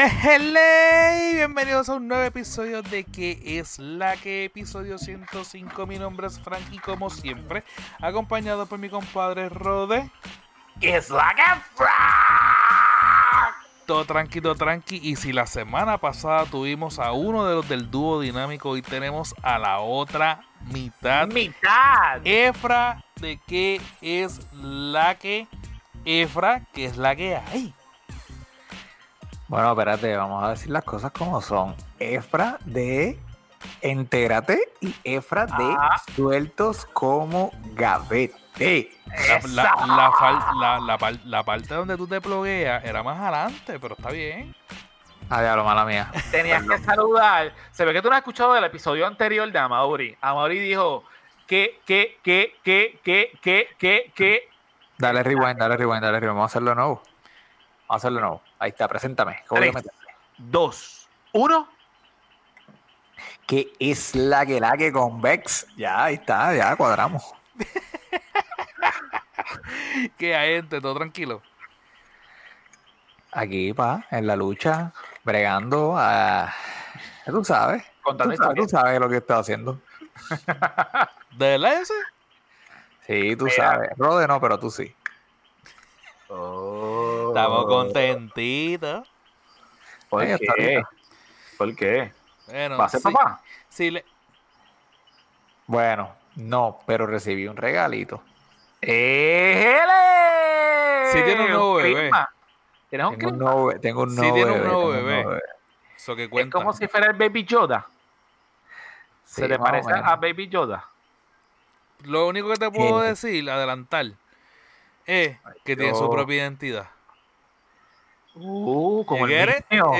Hello, bienvenidos a un nuevo episodio de ¿Qué es la que? Episodio 105. Mi nombre es Frank y como siempre, acompañado por mi compadre Rode. ¿Qué es la que Frank? Todo tranqui, todo tranqui. Y si la semana pasada tuvimos a uno de los del dúo dinámico, hoy tenemos a la otra mitad. Mitad. Efra de ¿Qué es la que? Efra, ¿qué es la que hay? Bueno, espérate, vamos a decir las cosas como son. Efra de Entérate y Efra de Ah. Sueltos como Gavete. La, la- la fal- la- la par- la parte donde tú te plugueas era más adelante, pero está bien. Ah, diablo, mala mía. Tenías que saludar. Se ve que tú no has escuchado del episodio anterior de Amaury. Amaury dijo que, que, que, que, que, que, que, que. Dale rewind, dale rewind, dale rewind. Vamos a hacerlo nuevo. Vamos a hacerlo nuevo. Ahí está, preséntame. Dos. Uno. ¿Qué es la que la que con Vex? Ya, ahí está, ya cuadramos. Que hay gente, todo tranquilo. Aquí, pa, en la lucha, bregando a. Tú sabes. Tú Contando sabes, tú sabes lo que estoy haciendo. ¿De verdad ese? Sí, tú Mira. sabes. Rode no, pero tú sí. Oh. Estamos contentitos. ¿Por qué? ¿Por qué? Bueno, ¿Va a ser sí- papá? sí le- Bueno, no, pero recibí un regalito. ¡Éjele! Sí tiene un nuevo bebé. ¿Tienes un Tengo un nuevo, tengo un Sí, nuevo tiene un bebé. nuevo tengo bebé. eso que Es cuenta. como si fuera el Baby Yoda. Sí, ¿Se o parece a Baby Yoda? Lo único que te puedo decir, adelantar, es que tiene su propia identidad. Uh, como ¿Y el mío.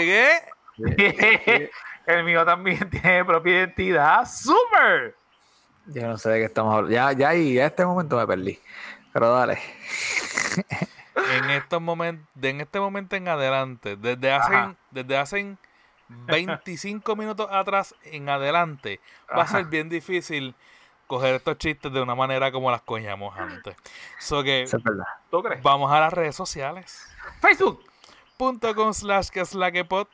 El mío también tiene propia identidad. ¡Super! Yo no sé de qué estamos hablando. Ya, ya, y ya este momento me perdí. Pero dale. En estos momentos, de en este momento en adelante, desde hace, Ajá. desde hace 25 minutos atrás en adelante, va a ser bien difícil coger estos chistes de una manera como las coñamos antes. So que es verdad. ¿Tú crees? vamos a las redes sociales. Facebook, Punto com slash que es la que pod,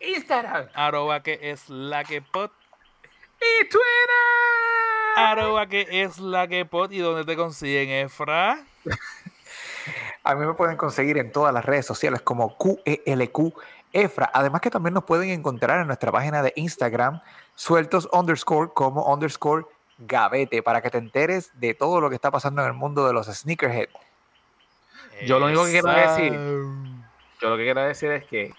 Instagram arroba que es la que pod, y Twitter. arroba que es la que pod y donde te consiguen Efra. A mí me pueden conseguir en todas las redes sociales como QELQ Efra. Además que también nos pueden encontrar en nuestra página de Instagram, sueltos underscore como underscore gavete, para que te enteres de todo lo que está pasando en el mundo de los sneakerhead. Yo lo único que quiero decir- Yo lo que quiero decir es que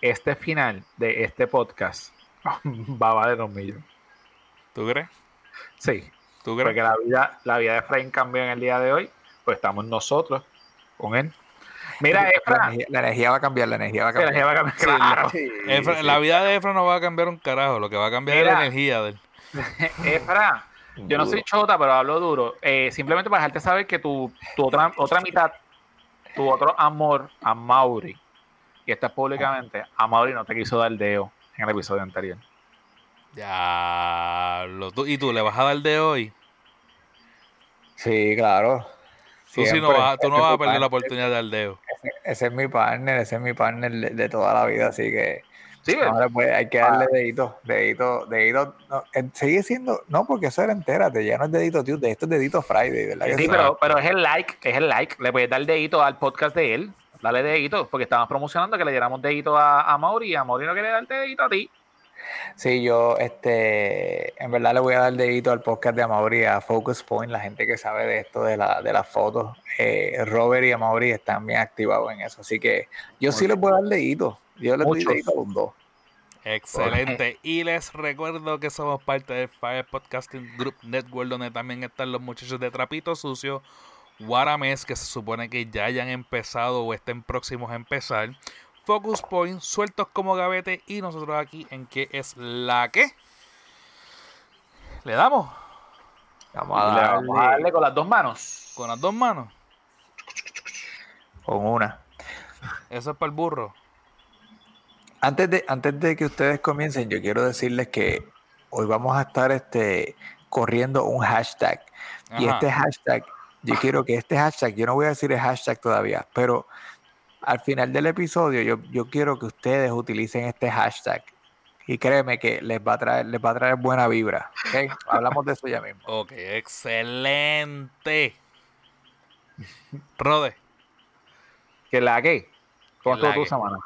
este final de este podcast va a valer un millón. ¿Tú crees? Sí, ¿Tú crees? porque la vida, la vida de Efraín cambió en el día de hoy, pues estamos nosotros con él. Mira, la, Efra, energía, la energía va a cambiar, la energía va a la cambiar. gente va a cambiar. Sí, la- Claro. Efra- sí. La vida de Efra no va a cambiar un carajo, lo que va a cambiar es la energía de él. Efra, yo no soy chota, pero hablo duro. Eh, simplemente para dejarte saber que tu, tu otra, otra mitad, tu otro amor, a Mauri, y esto es públicamente, a Mauri no te quiso dar deo en el episodio anterior. Ya, lo, tú, ¿y tú le vas a dar de hoy? Sí, claro. Tú, no vas, tú no vas a perder la oportunidad de dar deo. Ese, ese es mi partner, ese es mi partner de, de toda la vida, así que Sí, le puede- hay que darle dedito, dedito, dedito. no, eh, sigue siendo, no, porque eso era entérate, ya no es dedito Tuesday, esto es dedito Friday, ¿verdad? sí, sí? pero, pero es el like, es el like. Le puedes dar dedito al podcast de él. Dale dedito, porque estamos promocionando que le diéramos dedito a, a Mauri y a Mauri no quiere darte dedito a ti. Sí, yo, este, en verdad le voy a dar dedito al podcast de Amaury, a Focus Point, la gente que sabe de esto de, la, de las fotos. Eh, Robert y Amaury están bien activados en eso, así que yo sí Muchos. les voy a dar dedito. Yo les Muchos. los dos. Excelente. Y les recuerdo que somos parte del Fire Podcasting Group Network, donde también están los muchachos de Trapito Sucio, Guarames, que se supone que ya hayan empezado o estén próximos a empezar. Focus Point, sueltos como gavete. Y nosotros aquí en que es la que. Le damos Vamos a Le darle vamos a darle con las dos manos. con las dos manos. con una. Eso es para el burro. Antes de, antes de que ustedes comiencen, yo quiero decirles que hoy vamos a estar este, corriendo un hashtag. Y este hashtag, yo quiero que este hashtag, yo no voy a decir el hashtag todavía, pero al final del episodio, yo, yo quiero que ustedes utilicen este hashtag. Y créeme que les va a traer, les va a traer buena vibra. ¿okay? Hablamos de eso ya mismo. Ok, excelente. Rode. Que la que. ¿Cómo estuvo tu semana?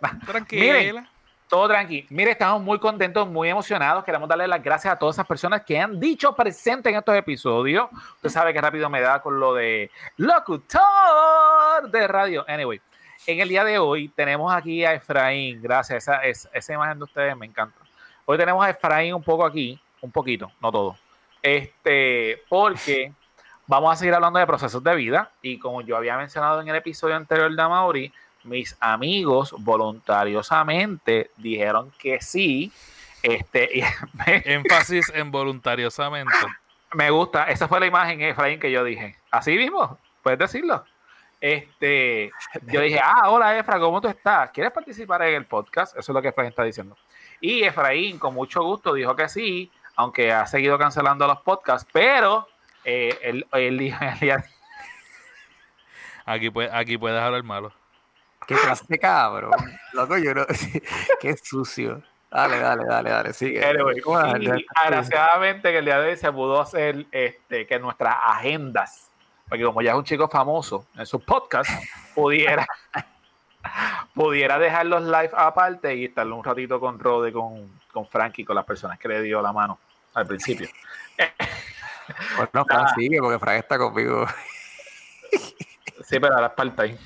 Tranquila. Todo tranqui. Mire, estamos muy contentos, muy emocionados. Queremos darle las gracias a todas esas personas que han dicho presente en estos episodios. Usted sabe que rápido me da con lo de locutor de radio. Anyway, en el día de hoy tenemos aquí a Efraín. Gracias. Esa, esa, esa imagen de ustedes me encanta. Hoy tenemos a Efraín un poco aquí, un poquito, no todo. Este, porque vamos a seguir hablando de procesos de vida. Y como yo había mencionado en el episodio anterior de Mauri, mis amigos voluntariosamente dijeron que sí. Este, y me, Énfasis en voluntariosamente. me gusta, esa fue la imagen, Efraín, que yo dije. Así mismo, puedes decirlo. Este, yo dije, ah, hola Efra, ¿cómo tú estás? ¿Quieres participar en el podcast? Eso es lo que Efraín está diciendo. Y Efraín, con mucho gusto, dijo que sí, aunque ha seguido cancelando los podcasts, pero eh, él, él Aquí, puede, aquí puedes hablar malo. Qué clase de cabrón. Loco, yo no. Qué sucio. Dale, dale, dale, dale. Sigue. Anyway, ¿Cómo vas a y agraciadamente que el día de hoy se pudo hacer este, que nuestras agendas, porque como ya es un chico famoso en sus podcasts, pudiera, pudiera dejar los live aparte y estar un ratito con Rode, con, con Frankie, con las personas que le dio la mano al principio. Bueno, Fran, sigue, porque Frank está conmigo. Sí, pero ahora es part-time.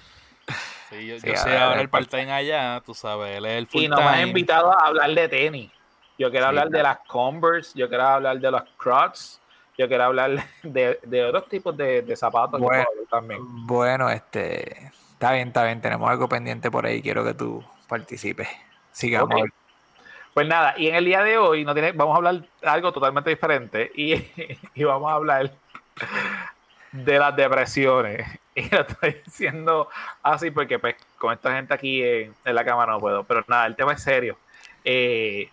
Sí, yo, Sí, yo a sé ver, ahora el part-time allá, tú sabes, él es el Y nos has full-time. invitado a hablar de tenis. Yo quiero Sí, hablar de las Converse, yo quiero hablar de los Crocs, yo quiero hablar de, de otros tipos de, de zapatos que Bueno. también. Bueno, este. Está bien, está bien. Tenemos algo pendiente por ahí. Quiero que tú participes. Sigamos. Pues nada, y en el día de hoy no tiene, vamos a hablar algo totalmente diferente y, y vamos a hablar de las depresiones. Y lo estoy diciendo así porque pues con esta gente aquí en, la cámara no puedo. Pero nada, el tema es serio. Eh,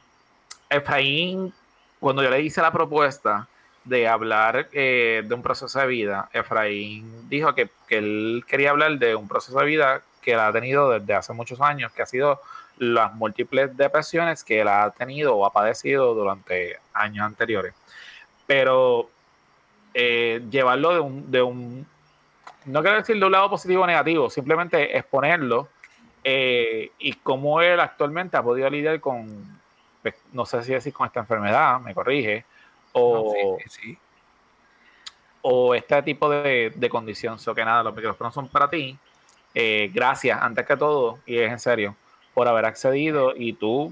Efraín, cuando yo le hice la propuesta de hablar eh, de un proceso de vida, Efraín dijo que, que él quería hablar de un proceso de vida que él ha tenido desde hace muchos años, que ha sido las múltiples depresiones que él ha tenido o ha padecido durante años anteriores. Pero eh, llevarlo de un, de un, no quiero decir de un lado positivo o negativo, simplemente exponerlo eh, y cómo él actualmente ha podido lidiar con, pues, no sé si decir con esta enfermedad, me corrige, o, No, sí, sí, sí. o este tipo de, de condición. So que nada, los micrófonos son para ti. Eh, gracias, antes que todo, y es en serio, por haber accedido y tú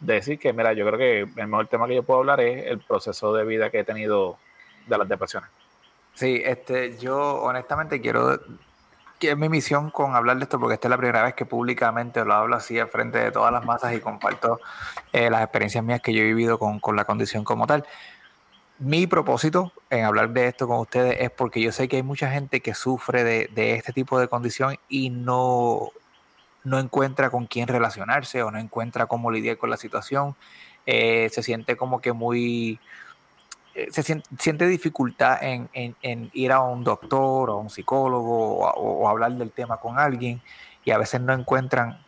decir que, mira, yo creo que el mejor tema que yo puedo hablar es el proceso de vida que he tenido de las depresiones. Sí, este, yo honestamente quiero que es mi misión con hablar de esto porque esta es la primera vez que públicamente lo hablo así al frente de todas las masas y comparto eh, las experiencias mías que yo he vivido con, con la condición como tal. Mi propósito en hablar de esto con ustedes es porque yo sé que hay mucha gente que sufre de, de este tipo de condición y no, no encuentra con quién relacionarse o no encuentra cómo lidiar con la situación. Eh, se siente como que muy se sien- siente dificultad en, en- en ir a un doctor o a un psicólogo o, hablar del tema con alguien y a veces no encuentran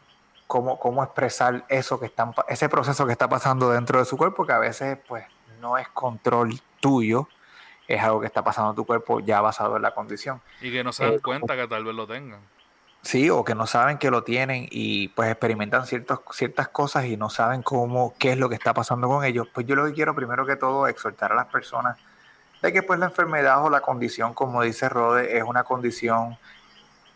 cómo, cómo expresar eso que están, ese proceso que está pasando dentro de su cuerpo que a veces pues no es control tuyo, es algo que está pasando en tu cuerpo ya basado en la condición. Y que no se dan Eh, cuenta que tal vez lo tengan. Sí, o que no saben que lo tienen y pues experimentan ciertos, ciertas cosas y no saben cómo, qué es lo que está pasando con ellos. Pues yo lo que quiero primero que todo exhortar a las personas de que pues la enfermedad o la condición, como dice Rode, es una condición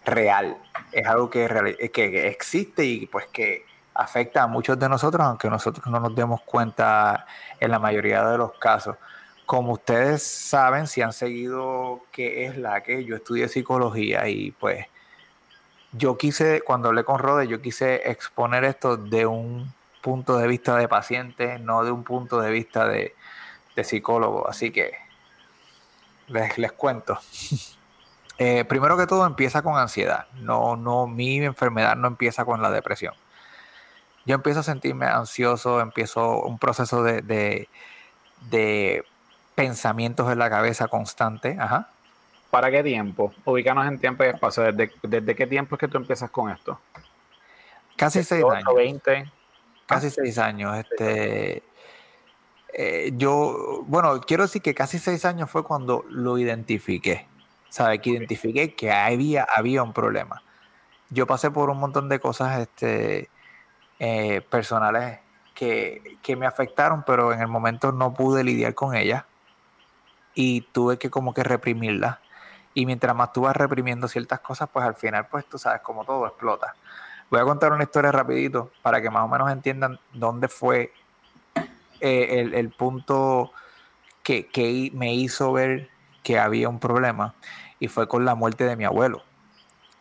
real. Es algo que, que que existe y pues que afecta a muchos de nosotros, aunque nosotros no nos demos cuenta en la mayoría de los casos. Como ustedes saben, si han seguido qué es la que yo estudié psicología y pues yo quise, cuando hablé con Rode, yo quise exponer esto de un punto de vista de paciente, no de un punto de vista de, de psicólogo. Así que les, les cuento. Eh, primero que todo empieza con ansiedad. No, no, mi enfermedad no empieza con la depresión. Yo empiezo a sentirme ansioso, empiezo un proceso de, de, de pensamientos en la cabeza constante. Ajá. ¿Para qué tiempo? Ubícanos en tiempo y espacio. ¿Desde, desde qué tiempo es que tú empiezas con esto? Casi seis años. 20. Casi seis años. Este, eh, yo, bueno, quiero decir que casi seis años fue cuando lo identifiqué. ¿Sabes? Que identifiqué que había, había un problema. Yo pasé por un montón de cosas este, eh, personales que, que me afectaron, pero en el momento no pude lidiar con ellas y tuve que como que reprimirlas. Y mientras más tú vas reprimiendo ciertas cosas, pues al final, pues tú sabes, como todo explota. Voy a contar una historia rapidito para que más o menos entiendan dónde fue eh, el, punto que, me hizo ver que había un problema y fue con la muerte de mi abuelo.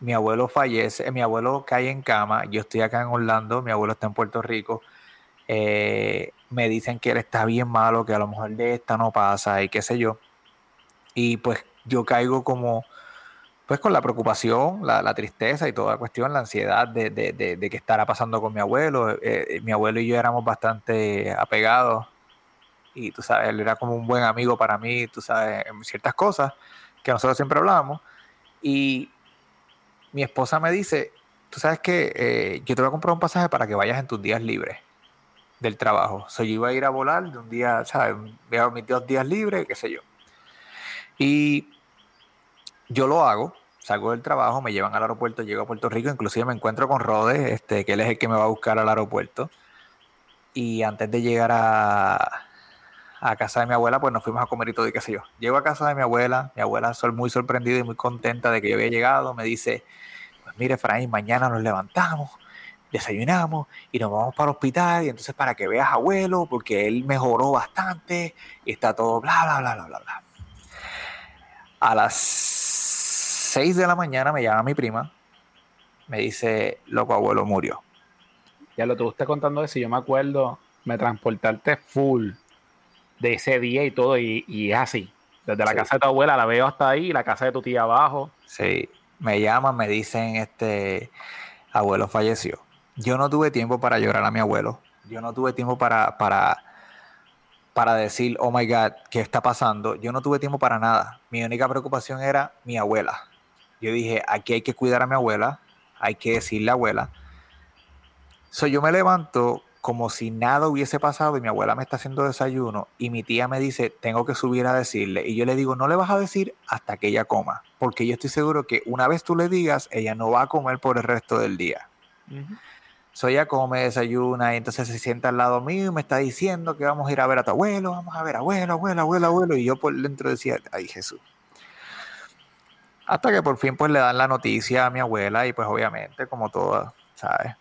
Mi abuelo fallece, mi abuelo cae en cama, yo estoy acá en Orlando, mi abuelo está en Puerto Rico. Eh, me dicen que él está bien malo, que a lo mejor de esta no pasa y qué sé yo. Y pues yo caigo como pues con la preocupación, la, tristeza y toda la cuestión, la ansiedad de, de, de, qué estará pasando con mi abuelo. Eh, eh, mi abuelo y yo éramos bastante apegados y tú sabes, él era como un buen amigo para mí, tú sabes, en ciertas cosas que nosotros siempre hablábamos. Y mi esposa me dice, tú sabes que eh, yo te voy a comprar un pasaje para que vayas en tus días libres del trabajo. O sea, yo iba a ir a volar de un día, ¿sabes? A mis dos días libres, qué sé yo. Y yo lo hago, salgo del trabajo, me llevan al aeropuerto, llego a Puerto Rico, inclusive me encuentro con Rode, este, que él es el que me va a buscar al aeropuerto. Y antes de llegar a, a casa de mi abuela, pues nos fuimos a comer y todo y qué sé yo. Llego a casa de mi abuela, mi abuela es muy sorprendida y muy contenta de que yo había llegado, me dice, pues mire Efraín, mañana nos levantamos, desayunamos y nos vamos para el hospital y entonces para que veas abuelo, porque él mejoró bastante y está todo bla, bla, bla, bla, bla, bla. A las 6 de la mañana me llama mi prima, me dice, loco, abuelo murió. Ya lo tuve contando eso, yo me acuerdo, me transportarte full de ese día y todo, y, y es así. Desde la casa de tu abuela la veo hasta ahí, la casa de tu tía abajo. Sí, me llaman, me dicen, este, abuelo falleció. Yo no tuve tiempo para llorar a mi abuelo. Yo no tuve tiempo para, para para decir, oh my God, ¿qué está pasando? Yo no tuve tiempo para nada. Mi única preocupación era mi abuela. Yo dije, aquí hay que cuidar a mi abuela, hay que decirle a abuela. So, yo me levanto como si nada hubiese pasado y mi abuela me está haciendo desayuno y mi tía me dice, tengo que subir a decirle. Y yo le digo, no le vas a decir hasta que ella coma, porque yo estoy seguro que una vez tú le digas, ella no va a comer por el resto del día. Soy ella come, desayuna y entonces se sienta al lado mío y me está diciendo que vamos a ir a ver a tu abuelo, vamos a ver abuelo, abuelo, abuelo, abuelo. Y yo por dentro decía, ay Jesús. Hasta que por fin pues le dan la noticia a mi abuela y pues obviamente como toda, ¿sabes?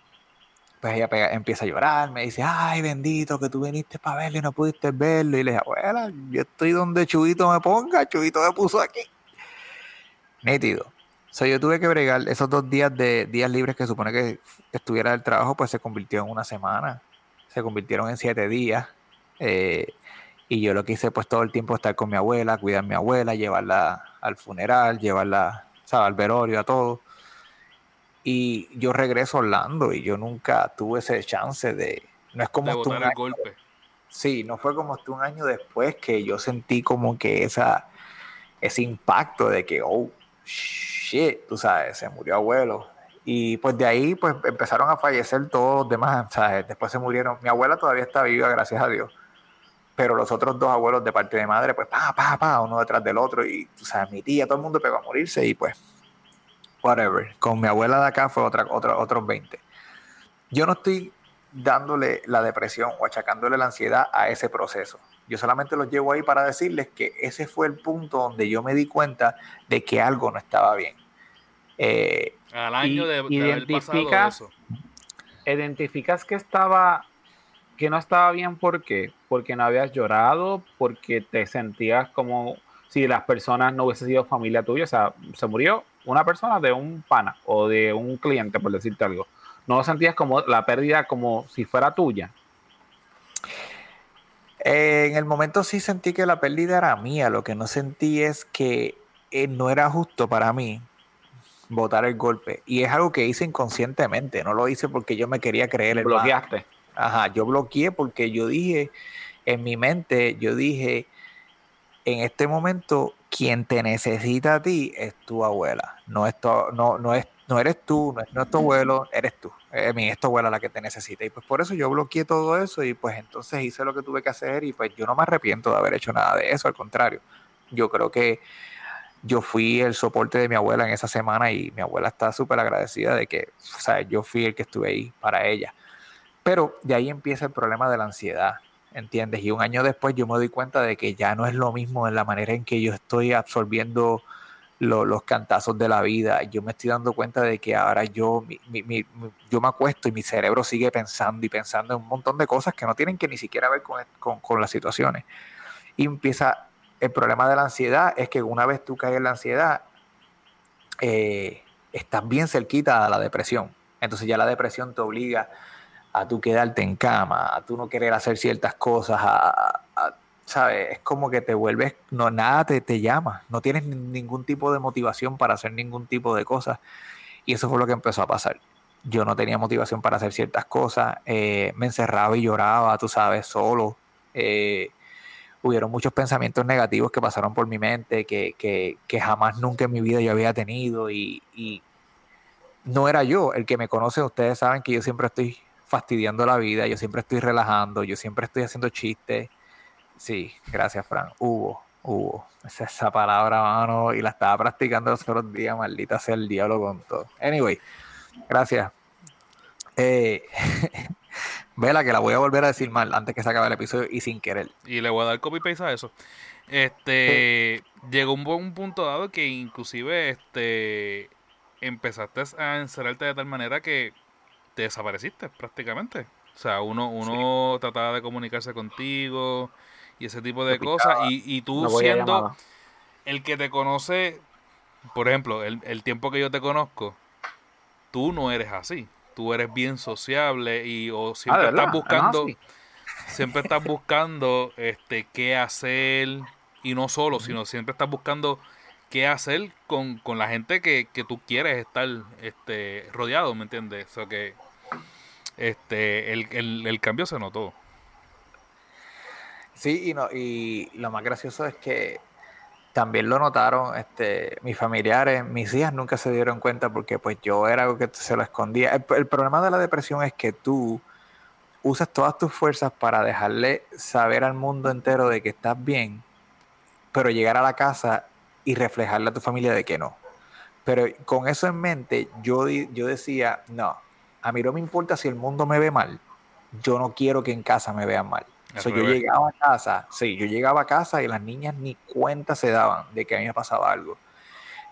Pues ella empieza a llorar, me dice, ay bendito que tú viniste para verlo y no pudiste verlo. Y le dije, abuela, yo estoy donde Chubito me ponga, Chubito me puso aquí. Nítido. O sea, yo tuve que bregar esos dos días de días libres que supone que estuviera del trabajo, pues se convirtió en una semana, se convirtieron en siete días. Eh, y yo lo que hice pues todo el tiempo estar con mi abuela, cuidar a mi abuela, llevarla al funeral, llevarla al velorio, a todo. Y yo regreso a Orlando y yo nunca tuve ese chance de... No es como... El golpe. Sí, no fue como hasta un año después que yo sentí como que esa, ese impacto de que, oh, shit, tú sabes, se murió abuelo. Y pues de ahí pues empezaron a fallecer todos los demás, ¿sabes? Después se murieron. Mi abuela todavía está viva, gracias a Dios. Pero los otros dos abuelos de parte de madre, pues pa, pa, pa, uno detrás del otro. Y tú sabes, mi tía, todo el mundo pegó a morirse y pues, whatever. Con mi abuela de acá fue otra, otra, otros 20. Yo no estoy dándole la depresión o achacándole la ansiedad a ese proceso. Yo solamente los llevo ahí para decirles que ese fue el punto donde yo me di cuenta de que algo no estaba bien. Eh, Al año de, identificas, identificas que estaba que no estaba bien ¿por qué? Porque no habías llorado, porque te sentías como si las personas no hubiesen sido familia tuya, o sea, se murió una persona de un pana o de un cliente, por decirte algo. No sentías como la pérdida como si fuera tuya. Eh, en el momento sí sentí que la pérdida era mía, lo que no sentí es que eh, no era justo para mí votar el golpe. Y es algo que hice inconscientemente, no lo hice porque yo me quería creer el Bloqueaste. Ajá, yo bloqueé porque yo dije, en mi mente, yo dije, en este momento quien te necesita a ti es tu abuela, no, es no, no, es, no eres tú, no es, tu abuelo, eres tú. Eh, es tu abuela la que te necesita. Y pues por eso yo bloqueé todo eso y pues entonces hice lo que tuve que hacer y pues yo no me arrepiento de haber hecho nada de eso, al contrario. Yo creo que yo fui el soporte de mi abuela en esa semana y mi abuela está súper agradecida de que, o sea, yo fui el que estuve ahí para ella. Pero de ahí empieza el problema de la ansiedad, ¿entiendes? Y un año después yo me doy cuenta de que ya no es lo mismo en la manera en que yo estoy absorbiendo los cantazos de la vida. Yo me estoy dando cuenta de que ahora yo, yo me acuesto y mi cerebro sigue pensando y pensando en un montón de cosas que no tienen que ni siquiera ver con, con, con las situaciones. Y empieza el problema de la ansiedad es que una vez tú caes en la ansiedad, eh, estás bien cerquita a la depresión. Entonces ya la depresión te obliga a tú quedarte en cama, a tú no querer hacer ciertas cosas, a, ¿sabes? Es como que te vuelves, no, nada te, te llama, no tienes ningún tipo de motivación para hacer ningún tipo de cosas. Y eso fue lo que empezó a pasar. Yo no tenía motivación para hacer ciertas cosas, eh, me encerraba y lloraba, tú sabes, solo. Eh, hubieron muchos pensamientos negativos que pasaron por mi mente, que, que, que jamás nunca en mi vida yo había tenido y, y, no era yo. El que me conoce, ustedes saben que yo siempre estoy fastidiando la vida, yo siempre estoy relajando, yo siempre estoy haciendo chistes. Sí, gracias, Fran. Hubo, hubo. Esa, esa palabra, mano, y la estaba practicando los otros días, maldita sea el diablo con todo. Anyway, gracias. Eh, Vela, que la voy a volver a decir mal antes que se acabe el episodio y sin querer. Y le voy a dar copy paste a eso. Este llegó un, un punto dado que inclusive este empezaste a encerrarte de tal manera que te desapareciste prácticamente. O sea, uno, uno trataba de comunicarse contigo y ese tipo de cosas. Y, y tú siendo el que te conoce, por ejemplo, el, el tiempo que yo te conozco, tú no eres así tú eres bien sociable y o siempre ah, estás buscando siempre estás buscando este qué hacer y no solo, sino siempre estás buscando qué hacer con, la gente que, tú quieres estar este rodeado, ¿me entiendes? O sea que este el, el cambio se notó. Sí, y no, y lo más gracioso es que también lo notaron este, mis familiares, mis hijas nunca se dieron cuenta porque pues yo era algo que se lo escondía. El, problema de la depresión es que tú usas todas tus fuerzas para dejarle saber al mundo entero de que estás bien, pero llegar a la casa y reflejarle a tu familia de que no. Pero con eso en mente, yo, yo decía, no, a mí no me importa si el mundo me ve mal, yo no quiero que en casa me vean mal yo llegaba a casa, sí, yo llegaba a casa y las niñas ni cuenta se daban de que a mí me pasaba algo.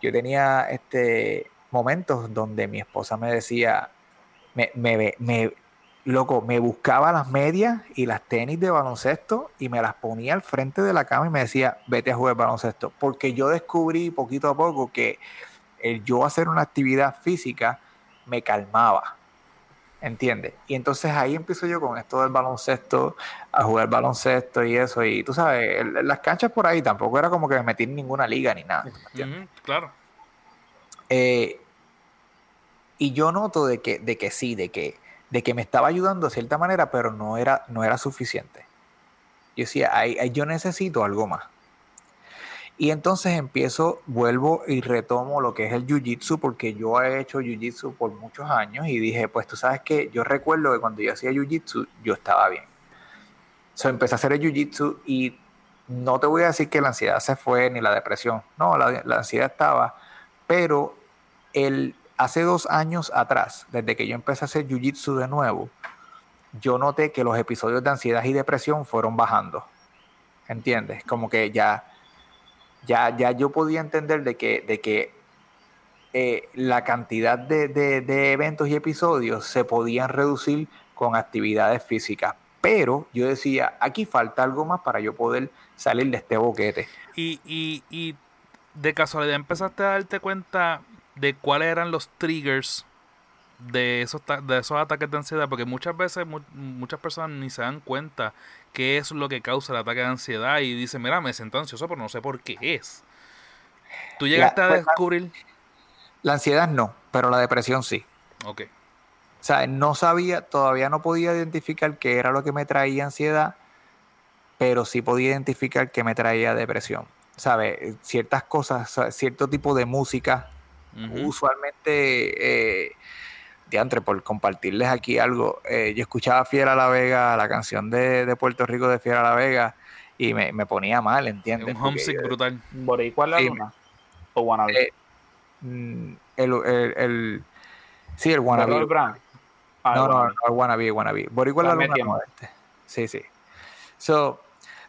Yo tenía este momentos donde mi esposa me decía, me, me, me, loco, me buscaba las medias y las tenis de baloncesto y me las ponía al frente de la cama y me decía, vete a jugar baloncesto. Porque yo descubrí poquito a poco que el yo hacer una actividad física me calmaba. ¿Entiendes? Y entonces ahí empiezo yo con esto del baloncesto, a jugar baloncesto y eso, y tú sabes, las canchas por ahí tampoco era como que me metí en ninguna liga ni nada. claro. Eh, y yo noto de que, de que sí, de que, de que me estaba ayudando de cierta manera, pero no era, no era suficiente. Yo decía, yo necesito algo más. Y entonces empiezo, vuelvo y retomo lo que es el jiu-jitsu, porque yo he hecho jiu-jitsu por muchos años y dije, pues tú sabes que yo recuerdo que cuando yo hacía jiu-jitsu, yo estaba bien. So, empecé a hacer el jiu-jitsu y no te voy a decir que la ansiedad se fue ni la depresión, no, la, ansiedad estaba, pero el, hace dos años atrás, desde que yo empecé a hacer jiu-jitsu de nuevo, yo noté que los episodios de ansiedad y depresión fueron bajando. ¿Entiendes? Como que ya ya, ya yo podía entender de que, de que eh, la cantidad de, eventos y episodios se podían reducir con actividades físicas. Pero yo decía, aquí falta algo más para yo poder salir de este boquete. Y, y, y de casualidad empezaste a darte cuenta de cuáles eran los triggers de esos, de esos ataques de ansiedad, porque muchas veces muchas personas ni se dan cuenta qué es lo que causa el ataque de ansiedad y dicen, mira, me siento ansioso, pero no sé por qué es. ¿Tú llegaste a pues, descubrir? La ansiedad no, pero la depresión sí. Ok. O sea, no sabía, todavía no podía identificar qué era lo que me traía ansiedad, pero sí podía identificar qué me traía depresión. ¿sabes? Ciertas cosas, cierto tipo de música. Usualmente, eh, diantre, por compartirles aquí algo, eh, yo escuchaba Fiera La Vega, la canción de, Puerto Rico de Fiera La Vega, y me, ponía mal, ¿entiendes? Un homesick brutal. ¿Boricua la luna? ¿O Wannabe? Eh, mm, el, el, el, sí, el Wannabe. Ah, no, no, no, el Wannabe, Wannabe. Boricua la luna Sí, sí. So,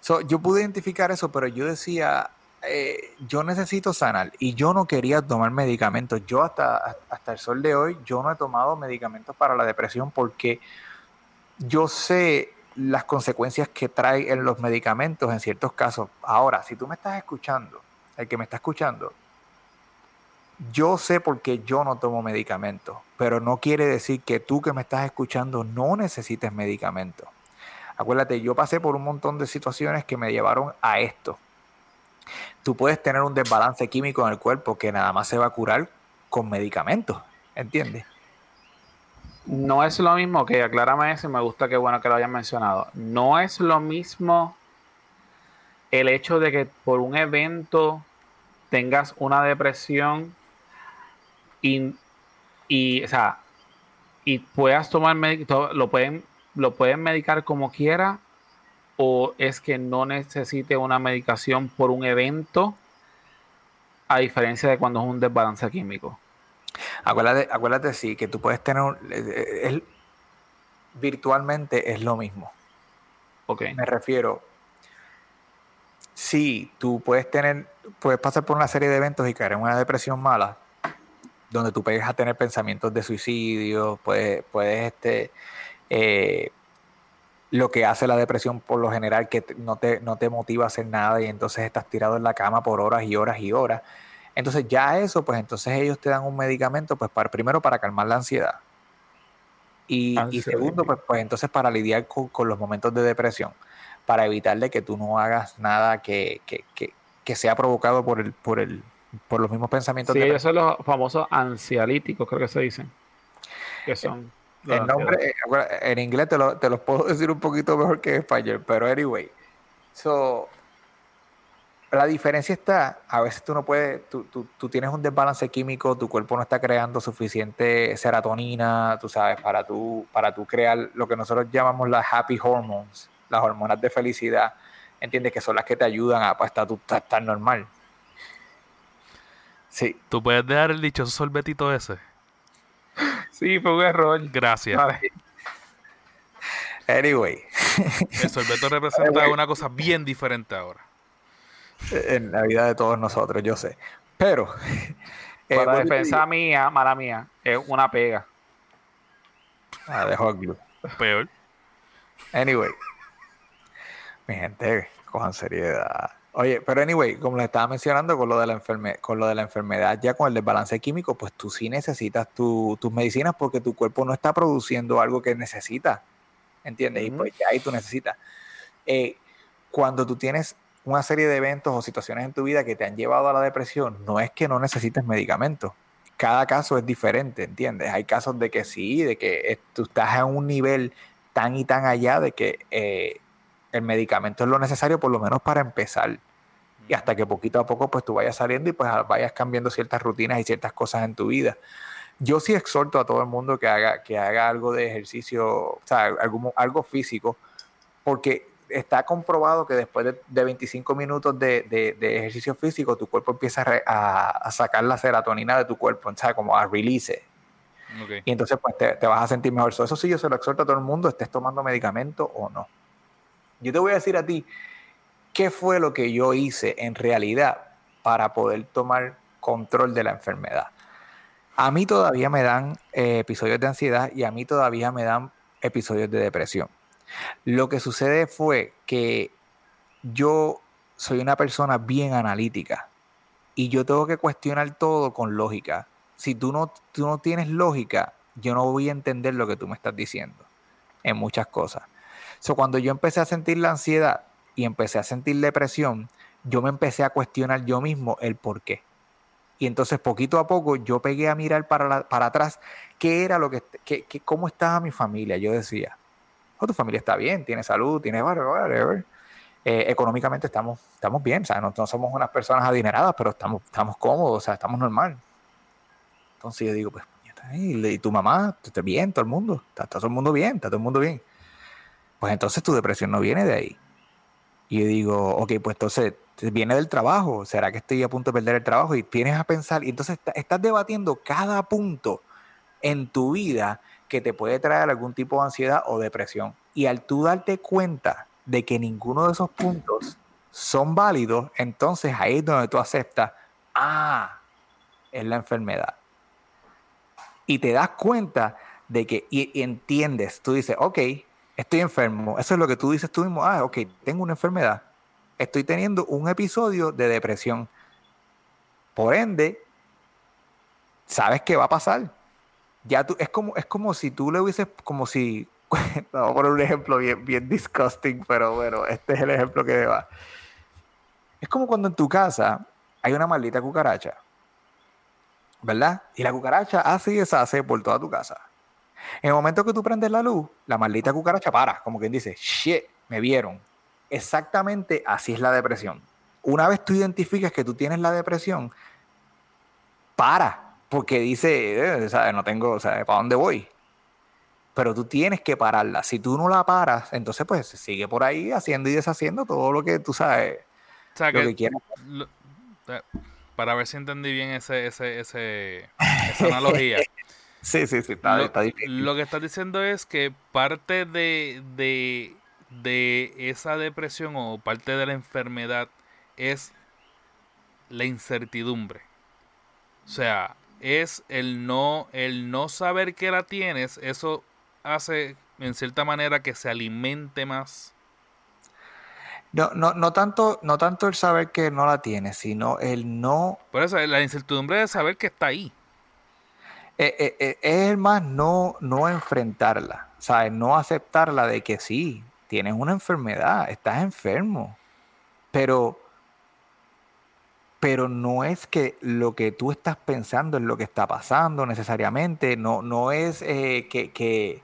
so, yo pude identificar eso, pero yo decía, eh, yo necesito sanar y yo no quería tomar medicamentos. Yo hasta, hasta el sol de hoy, yo no he tomado medicamentos para la depresión porque yo sé las consecuencias que trae en los medicamentos en ciertos casos. Ahora, si tú me estás escuchando, el que me está escuchando, yo sé por qué yo no tomo medicamentos, pero no quiere decir que tú que me estás escuchando no necesites medicamentos. Acuérdate, yo pasé por un montón de situaciones que me llevaron a esto. Tú puedes tener un desbalance químico en el cuerpo que nada más se va a curar con medicamentos, ¿entiendes? No es lo mismo que, aclárame eso y me gusta que bueno que lo hayan mencionado. No es lo mismo el hecho de que por un evento tengas una depresión y, y o sea, y puedas tomar lo pueden lo pueden medicar como quiera o es que no necesite una medicación por un evento a diferencia de cuando es un desbalance químico. Acuérdate, acuérdate sí, que tú puedes tener, eh, virtualmente es lo mismo. Okay. Me refiero, sí, tú puedes tener, puedes pasar por una serie de eventos y caer en una depresión mala, donde tú puedes a tener pensamientos de suicidio, puedes, puedes este, eh, lo que hace la depresión por lo general que no te, no te motiva a hacer nada y entonces estás tirado en la cama por horas y horas y horas. Entonces ya eso, pues entonces ellos te dan un medicamento, pues para, primero para calmar la ansiedad. Y, segundo, pues, pues entonces para lidiar con, los momentos de depresión, para evitar de que tú no hagas nada que, sea provocado por el, por el, por los mismos pensamientos. Sí, esos son los famosos ansialíticos, creo que se dicen. Que son el nombre, eh, en inglés te, lo, te los puedo decir un poquito mejor que en español, pero anyway. So, la diferencia está, a veces tú no puedes, tú, tú, tú, tienes un desbalance químico, tu cuerpo no está creando suficiente serotonina, tú sabes, para tú, para tú crear lo que nosotros llamamos las happy hormones, las hormonas de felicidad, entiendes que son las que te ayudan a pues, estar, estar normal. Sí. ¿Tú puedes dejar el dichoso sorbetito ese? Sí, fue un error. Gracias. Anyway. El sorbeto representa una cosa bien diferente ahora. En la vida de todos nosotros, yo sé. Pero. Eh, Para defensa mía, mala mía, es una pega. Ah, de hot glue. Peor. Anyway. Mi gente, cojan seriedad. Oye, pero anyway, como les estaba mencionando con lo de la enfermedad, con lo de la enfermedad, ya con el desbalance químico, pues tú sí necesitas tus medicinas porque tu cuerpo no está produciendo algo que necesita. ¿Entiendes? Y pues ya ahí tú necesitas. Eh, cuando tú tienes una serie de eventos o situaciones en tu vida que te han llevado a la depresión, no es que no necesites medicamentos. Cada caso es diferente, ¿entiendes? Hay casos de que sí, de que tú estás a un nivel tan y tan allá de que eh, el medicamento es lo necesario por lo menos para empezar. Y hasta que poquito a poco pues tú vayas saliendo y pues vayas cambiando ciertas rutinas y ciertas cosas en tu vida. Yo sí exhorto a todo el mundo que haga, que haga algo de ejercicio, o sea, algo, algo físico, porque está comprobado que después de, 25 minutos de, ejercicio físico, tu cuerpo empieza a, sacar la serotonina de tu cuerpo, o sea, como a release. Y entonces pues te, vas a sentir mejor. eso sí, yo se lo exhorto a todo el mundo, estés tomando medicamento o no. Yo te voy a decir a ti qué fue lo que yo hice en realidad para poder tomar control de la enfermedad. A mí todavía me dan eh, episodios de ansiedad y a mí todavía me dan episodios de depresión. Lo que sucede fue que yo soy una persona bien analítica y yo tengo que cuestionar todo con lógica. Si tú no, tú no tienes lógica, yo no voy a entender lo que tú me estás diciendo en muchas cosas. So, cuando yo empecé a sentir la ansiedad y empecé a sentir depresión, yo me empecé a cuestionar yo mismo el por qué. Y entonces poquito a poco yo pegué a mirar para, para atrás qué era lo que, cómo estaba mi familia. Yo decía, oh, tu familia está bien, tiene salud, tiene whatever. eh, económicamente estamos, estamos bien, o sea, no, somos unas personas adineradas, pero estamos, estamos cómodos, o sea, estamos normal. Entonces yo digo, pues, y tu mamá, está bien, todo el mundo, está, todo el mundo bien, está todo el mundo bien. Pues entonces tu depresión no viene de ahí. Y yo digo, ok, pues entonces viene del trabajo, ¿será que estoy a punto de perder el trabajo? Y tienes a pensar, y entonces estás debatiendo cada punto en tu vida que te puede traer algún tipo de ansiedad o depresión. Y al tú darte cuenta de que ninguno de esos puntos son válidos, entonces ahí es donde tú aceptas, ah, es la enfermedad. Y te das cuenta de que, y, entiendes, tú dices, ok, estoy enfermo, eso es lo que tú dices tú mismo, ah, ok, tengo una enfermedad, estoy teniendo un episodio de depresión. Por ende, sabes qué va a pasar. Ya tú, es como, es como si tú le hubieses, como si Vamos a poner un ejemplo bien, bien disgusting, pero bueno, este es el ejemplo que va. Es como cuando en tu casa hay una maldita cucaracha, ¿verdad? Y la cucaracha hace y deshace por toda tu casa. En el momento que tú prendes la luz, la maldita cucaracha para, como quien dice, shit, me vieron. Exactamente así es la depresión. Una vez tú identificas que tú tienes la depresión, para, porque dice, eh, ¿sabes? No tengo, sea, ¿para dónde voy? pero tú tienes que pararla. Si tú no la paras, entonces pues sigue por ahí haciendo y deshaciendo todo lo que tú sabes, o sea, lo que, quieras. Eh, para ver si entendí bien ese, ese, ese, esa analogía. sí, sí, sí, está, lo, difícil. Lo que estás diciendo es que parte de, de, de esa depresión o parte de la enfermedad es la incertidumbre. O sea, es el no, el no saber que la tienes, eso hace en cierta manera que se alimente más? No, no, no, tanto, no tanto el saber que no la tiene, sino el no. Por eso, la incertidumbre de saber que está ahí. Eh, eh, eh, es más no, no enfrentarla, ¿sabes? No aceptarla de que sí, tienes una enfermedad, estás enfermo, pero, pero no es que lo que tú estás pensando es lo que está pasando necesariamente, no, no es que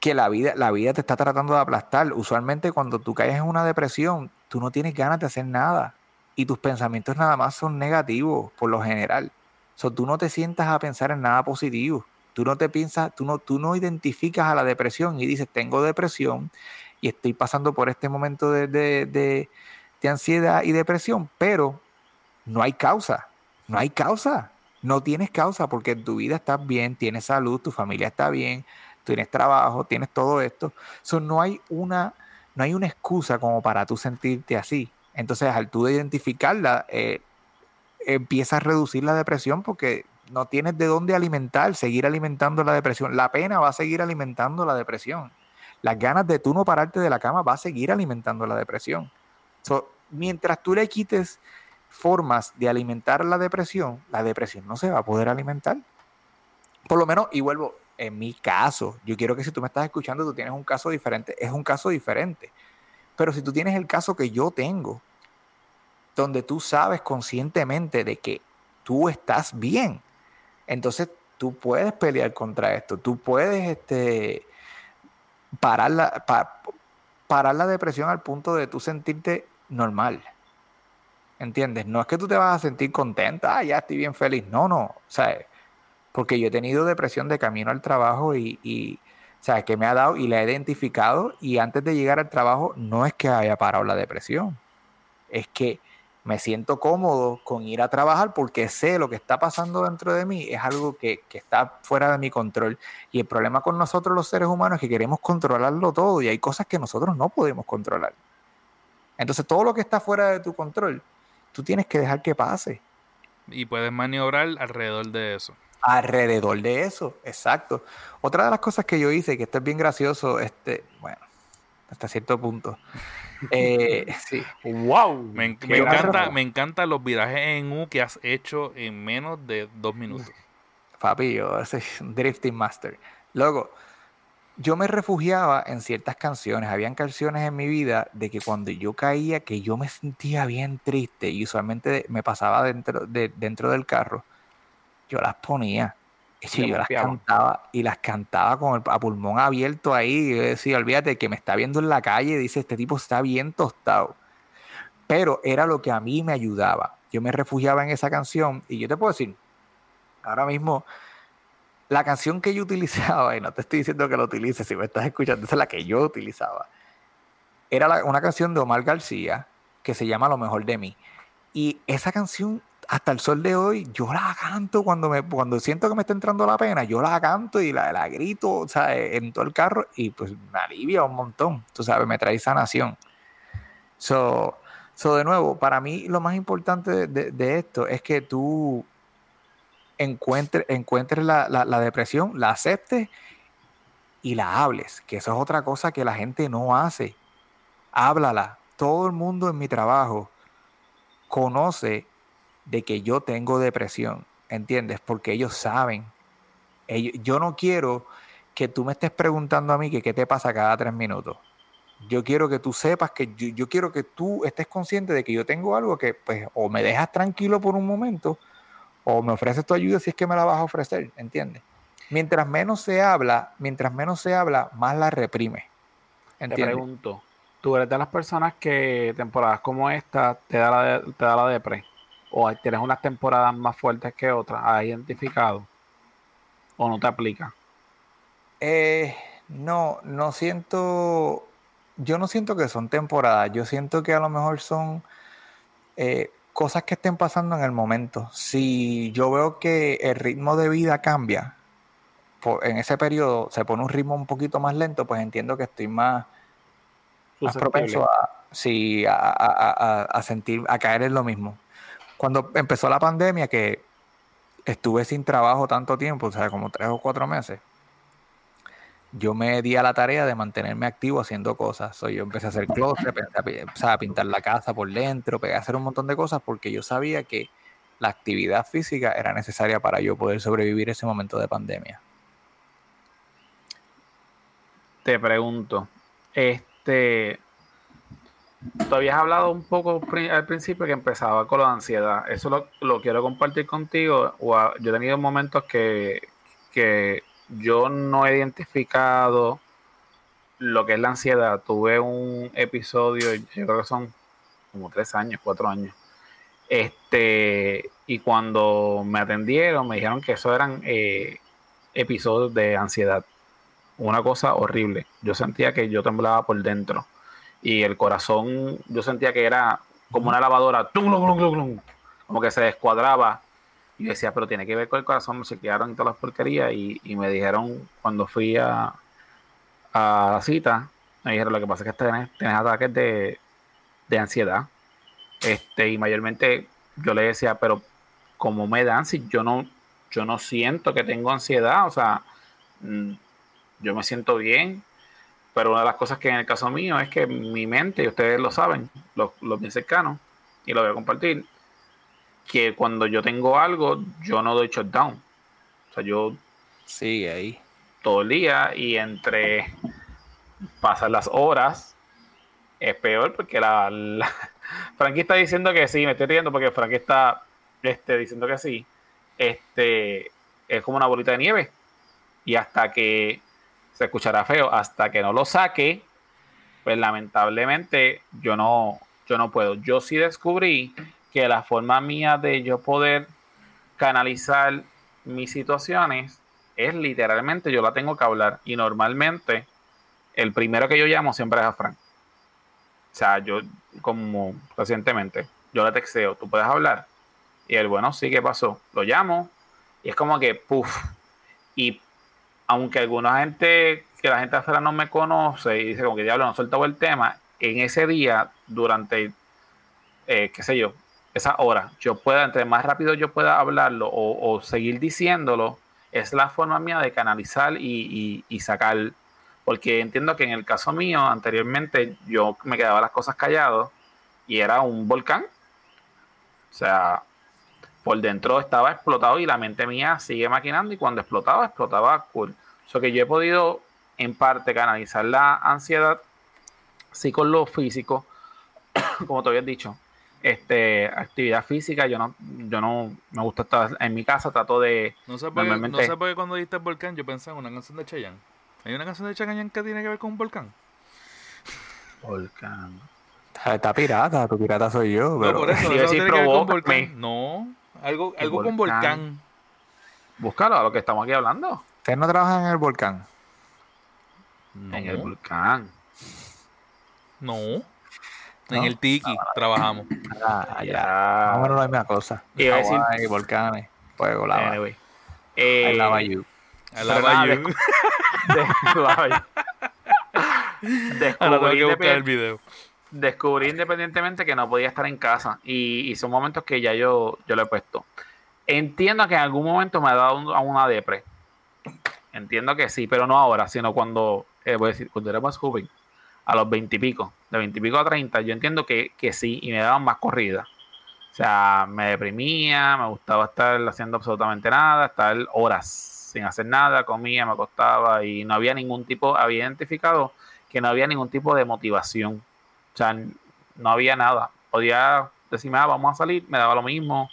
que la vida, la vida te está tratando de aplastar. Usualmente cuando tú caes en una depresión, tú no tienes ganas de hacer nada y tus pensamientos nada más son negativos por lo general. So, tú no te sientas a pensar en nada positivo. Tú no te piensas, tú no, tú no identificas a la depresión y dices, tengo depresión y estoy pasando por este momento de, de, de, de ansiedad y depresión, pero no hay causa, no hay causa, no tienes causa porque tu vida estás bien, tienes salud, tu familia está bien, tienes trabajo, tienes todo esto. no, hay una, no hay una excusa como para tú sentirte así. Entonces, al tú identificarla, eh, empiezas a reducir la depresión porque no tienes de dónde alimentar, seguir alimentando la depresión. La pena va a seguir alimentando la depresión. Las ganas de tú no pararte de la cama va a seguir alimentando la depresión. mientras tú le quites formas de alimentar la depresión, la depresión no se va a poder alimentar. Por lo menos, y vuelvo, en mi caso, yo quiero que si tú me estás escuchando, tú tienes un caso diferente, es un caso diferente. Pero si tú tienes el caso que yo tengo, donde tú sabes conscientemente de que tú estás bien, entonces tú puedes pelear contra esto, tú puedes este, parar, la, parar la depresión al punto de tú sentirte normal. ¿Entiendes? No es que tú te vas a sentir contenta, ah, ya estoy bien feliz. No, no. O sea, porque yo he tenido depresión de camino al trabajo y, y o sea, que me ha dado y la he identificado y antes de llegar al trabajo no es que haya parado la depresión, es que me siento cómodo con ir a trabajar porque sé lo que está pasando dentro de mí es algo que, que, está fuera de mi control. Y el problema con nosotros los seres humanos es que queremos controlarlo todo y hay cosas que nosotros no podemos controlar. Entonces todo lo que está fuera de tu control, tú tienes que dejar que pase. Y puedes maniobrar alrededor de eso alrededor de eso, exacto. Otra de las cosas que yo hice, que esto es bien gracioso, este, bueno, hasta cierto punto. Eh, sí. Wow. Me, encanta, me encantan los virajes en U que has hecho en menos de dos minutos. Papi, yo ese drifting master. Luego, yo me refugiaba en ciertas canciones. Habían canciones en mi vida de que cuando yo caía, que yo me sentía bien triste y usualmente me pasaba dentro, de, dentro del carro yo las ponía. Sí, yo las cantaba y las cantaba con el a pulmón abierto ahí. Yo decía, olvídate, que me está viendo en la calle, dice, este tipo está bien tostado. Pero era lo que a mí me ayudaba. Yo me refugiaba en esa canción y yo te puedo decir, ahora mismo, la canción que yo utilizaba, y no te estoy diciendo que la utilices, si me estás escuchando, esa es la que yo utilizaba. Era una canción de Omar García que se llama Lo mejor de mí. Y esa canción hasta el sol de hoy, yo la canto cuando, me, cuando siento que me está entrando la pena, yo la canto y la, la grito, o sea, en todo el carro y pues me alivia un montón, tú sabes, me trae sanación. So, so de nuevo, para mí lo más importante de, esto es que tú encuentres, encuentres la, la depresión, la aceptes y la hables, que eso es otra cosa que la gente no hace. Háblala. Todo el mundo en mi trabajo conoce de que yo tengo depresión, ¿entiendes? Porque ellos saben. yo no quiero que tú me estés preguntando a mí que qué te pasa cada tres minutos. Yo quiero que tú sepas que yo, quiero que tú estés consciente de que yo tengo algo que pues o me dejas tranquilo por un momento o me ofreces tu ayuda si es que me la vas a ofrecer, ¿entiendes? Mientras menos se habla, mientras menos se habla, más la reprime. ¿entiendes? Te pregunto, ¿tú eres de las personas que temporadas como esta te da la, te da la depre? O tienes unas temporadas más fuertes que otras, ¿has identificado? ¿O no te aplica? Eh, no, no siento, yo no siento que son temporadas, yo siento que a lo mejor son eh, cosas que estén pasando en el momento. Si yo veo que el ritmo de vida cambia, en ese periodo se pone un ritmo un poquito más lento, pues entiendo que estoy más, más propenso a, sí, a sentir, a caer en lo mismo cuando empezó la pandemia, que estuve sin trabajo tanto tiempo, o sea, como tres o cuatro meses, yo me di a la tarea de mantenerme activo haciendo cosas. So, yo empecé a hacer closet, empecé a, pintar la casa por dentro, empecé a hacer un montón de cosas porque yo sabía que la actividad física era necesaria para yo poder sobrevivir ese momento de pandemia. Te pregunto, este, Tú habías hablado un poco al principio que empezaba con la ansiedad. Eso lo, quiero compartir contigo. Yo he tenido momentos que, que yo no he identificado lo que es la ansiedad. Tuve un episodio, yo creo que son como tres años, cuatro años. Este, y cuando me atendieron, me dijeron que eso eran eh, episodios de ansiedad. Una cosa horrible. Yo sentía que yo temblaba por dentro y el corazón yo sentía que era como una lavadora, como que se descuadraba. Y decía, pero tiene que ver con el corazón, me se quedaron todas las porquerías y, me dijeron cuando fui a, a, la cita, me dijeron lo que pasa es que tienes ataques de, de, ansiedad. Este, y mayormente yo le decía, pero como me dan si yo no, yo no siento que tengo ansiedad, o sea, mm, yo me siento bien, pero una de las cosas que en el caso mío es que mi mente, y ustedes lo saben, los, los bien cercanos, y lo voy a compartir, que cuando yo tengo algo, yo no doy shutdown. O sea, yo... Sigue ahí. Todo el día y entre pasar las horas es peor porque la, la... Frankie está diciendo que sí, me estoy riendo porque Frankie está este, diciendo que sí. Este es como una bolita de nieve. Y hasta que se escuchará feo, hasta que no lo saque, pues lamentablemente yo no, yo no puedo. Yo sí descubrí que la forma mía de yo poder canalizar mis situaciones es literalmente yo la tengo que hablar y normalmente el primero que yo llamo siempre es a Frank. O sea, yo como recientemente, yo le texteo, tú puedes hablar. Y él, bueno, sí, ¿qué pasó? Lo llamo y es como que, puff. Y aunque alguna gente, que la gente afuera no me conoce y dice como que diablo, no soltaba el tema, en ese día, durante, eh, qué sé yo, esa hora, yo pueda, entre más rápido yo pueda hablarlo o, seguir diciéndolo, es la forma mía de canalizar y, y, sacar, porque entiendo que en el caso mío, anteriormente, yo me quedaba las cosas callado y era un volcán. O sea, por dentro estaba explotado y la mente mía sigue maquinando y cuando explotaba, explotaba cool. So que yo he podido en parte canalizar la ansiedad, sí con lo físico, como te había dicho, este actividad física, yo no, yo no me gusta estar en mi casa, trato de no sé por, qué, no sé por qué cuando dijiste volcán yo pensé en una canción de Chayanne. ¿Hay una canción de Chayanne que tiene que ver con un volcán? Volcán. Está pirata, tu pirata soy yo. Pero... No, por eso, Sí, eso sí, tiene que ver con provócame. volcán. No, algo, El algo con volcán. volcán. Búscalo a lo que estamos aquí hablando. ¿Ustedes no trabajan en el volcán? No, En el volcán. no. ¿No? En el Tiki trabajamos. Ah, ya. Ya. Más o menos la misma cosa. Iba a decir- Hawái, volcanes, fuego, lava. Anyway. Eh, I lava you. A la Pero nada, Bayou. de- you. Ahora tengo que buscar el video. Descubrí independientemente que no podía estar en casa y, son momentos que ya yo, yo lo he puesto. Entiendo que en algún momento me ha dado a una depre. Entiendo que sí, pero no ahora, sino cuando, eh, voy a decir, cuando era más joven, a los 20 y pico, de 20 y pico a 30, yo entiendo que, que sí, y me daban más corridas. O sea, me deprimía, me gustaba estar haciendo absolutamente nada, estar horas sin hacer nada, comía, me acostaba y no había ningún tipo, había identificado que no había ningún tipo de motivación. O sea, no había nada. Podía decirme, ah, vamos a salir, me daba lo mismo.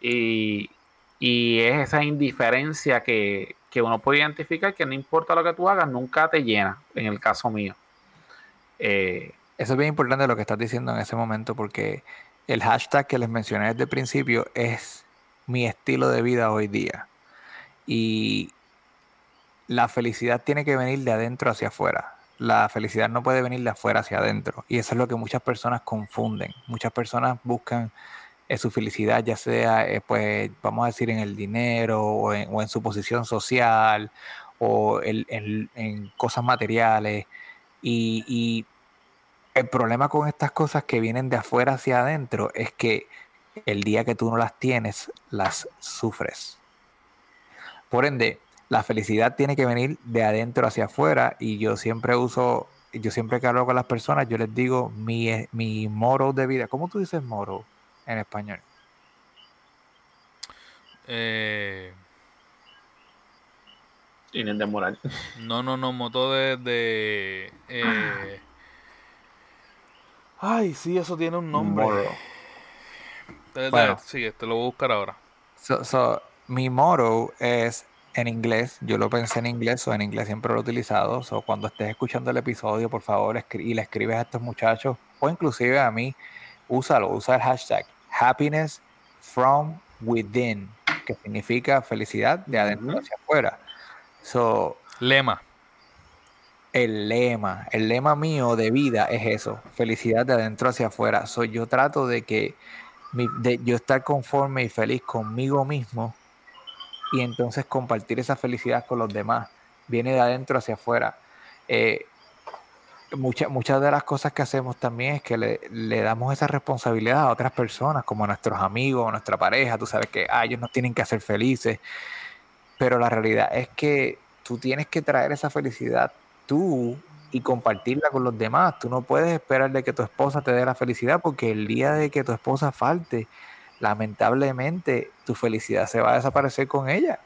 Y, y es esa indiferencia que, que uno puede identificar que no importa lo que tú hagas, nunca te llena, en el caso mío. Eh, Eso es bien importante lo que estás diciendo en ese momento porque el hashtag que les mencioné desde el principio es mi estilo de vida hoy día. Y la felicidad tiene que venir de adentro hacia afuera. La felicidad no puede venir de afuera hacia adentro. Y eso es lo que muchas personas confunden. Muchas personas buscan eh, su felicidad, ya sea, eh, pues, vamos a decir, en el dinero o en, su posición social o en cosas materiales. Y, y el problema con estas cosas que vienen de afuera hacia adentro es que el día que tú no las tienes, las sufres. Por ende, la felicidad tiene que venir de adentro hacia afuera y yo siempre uso, yo siempre que hablo con las personas, yo les digo mi, eh, mi moro de vida. ¿Cómo tú dices moro en español? Eh, Tienen de moral. no, no, no, moto de... de eh, Ay, sí, eso tiene un nombre. Moro. Te- Bueno. Sigue, te lo voy a buscar ahora. So, so, mi motto es en inglés, yo lo pensé en inglés o en inglés siempre lo he utilizado. So, cuando estés escuchando el episodio, por favor, y le escribes a estos muchachos o inclusive a mí, úsalo, usa el hashtag happiness from within, que significa felicidad de adentro hacia afuera. So, Lema. el lema, el lema mío de vida es eso, felicidad de adentro hacia afuera. So, yo trato de que mi- de yo estar conforme y feliz conmigo mismo y entonces compartir esa felicidad con los demás. Viene de adentro hacia afuera. Eh, mucha- muchas de las cosas que hacemos también es que le, le damos esa responsabilidad a otras personas, como a nuestros amigos, a nuestra pareja. Tú sabes que ah, ellos nos tienen que hacer felices. Pero la realidad es que tú tienes que traer esa felicidad tú y compartirla con los demás. Tú no puedes esperar de que tu esposa te dé la felicidad porque el día de que tu esposa falte, lamentablemente tu felicidad se va a desaparecer con ella.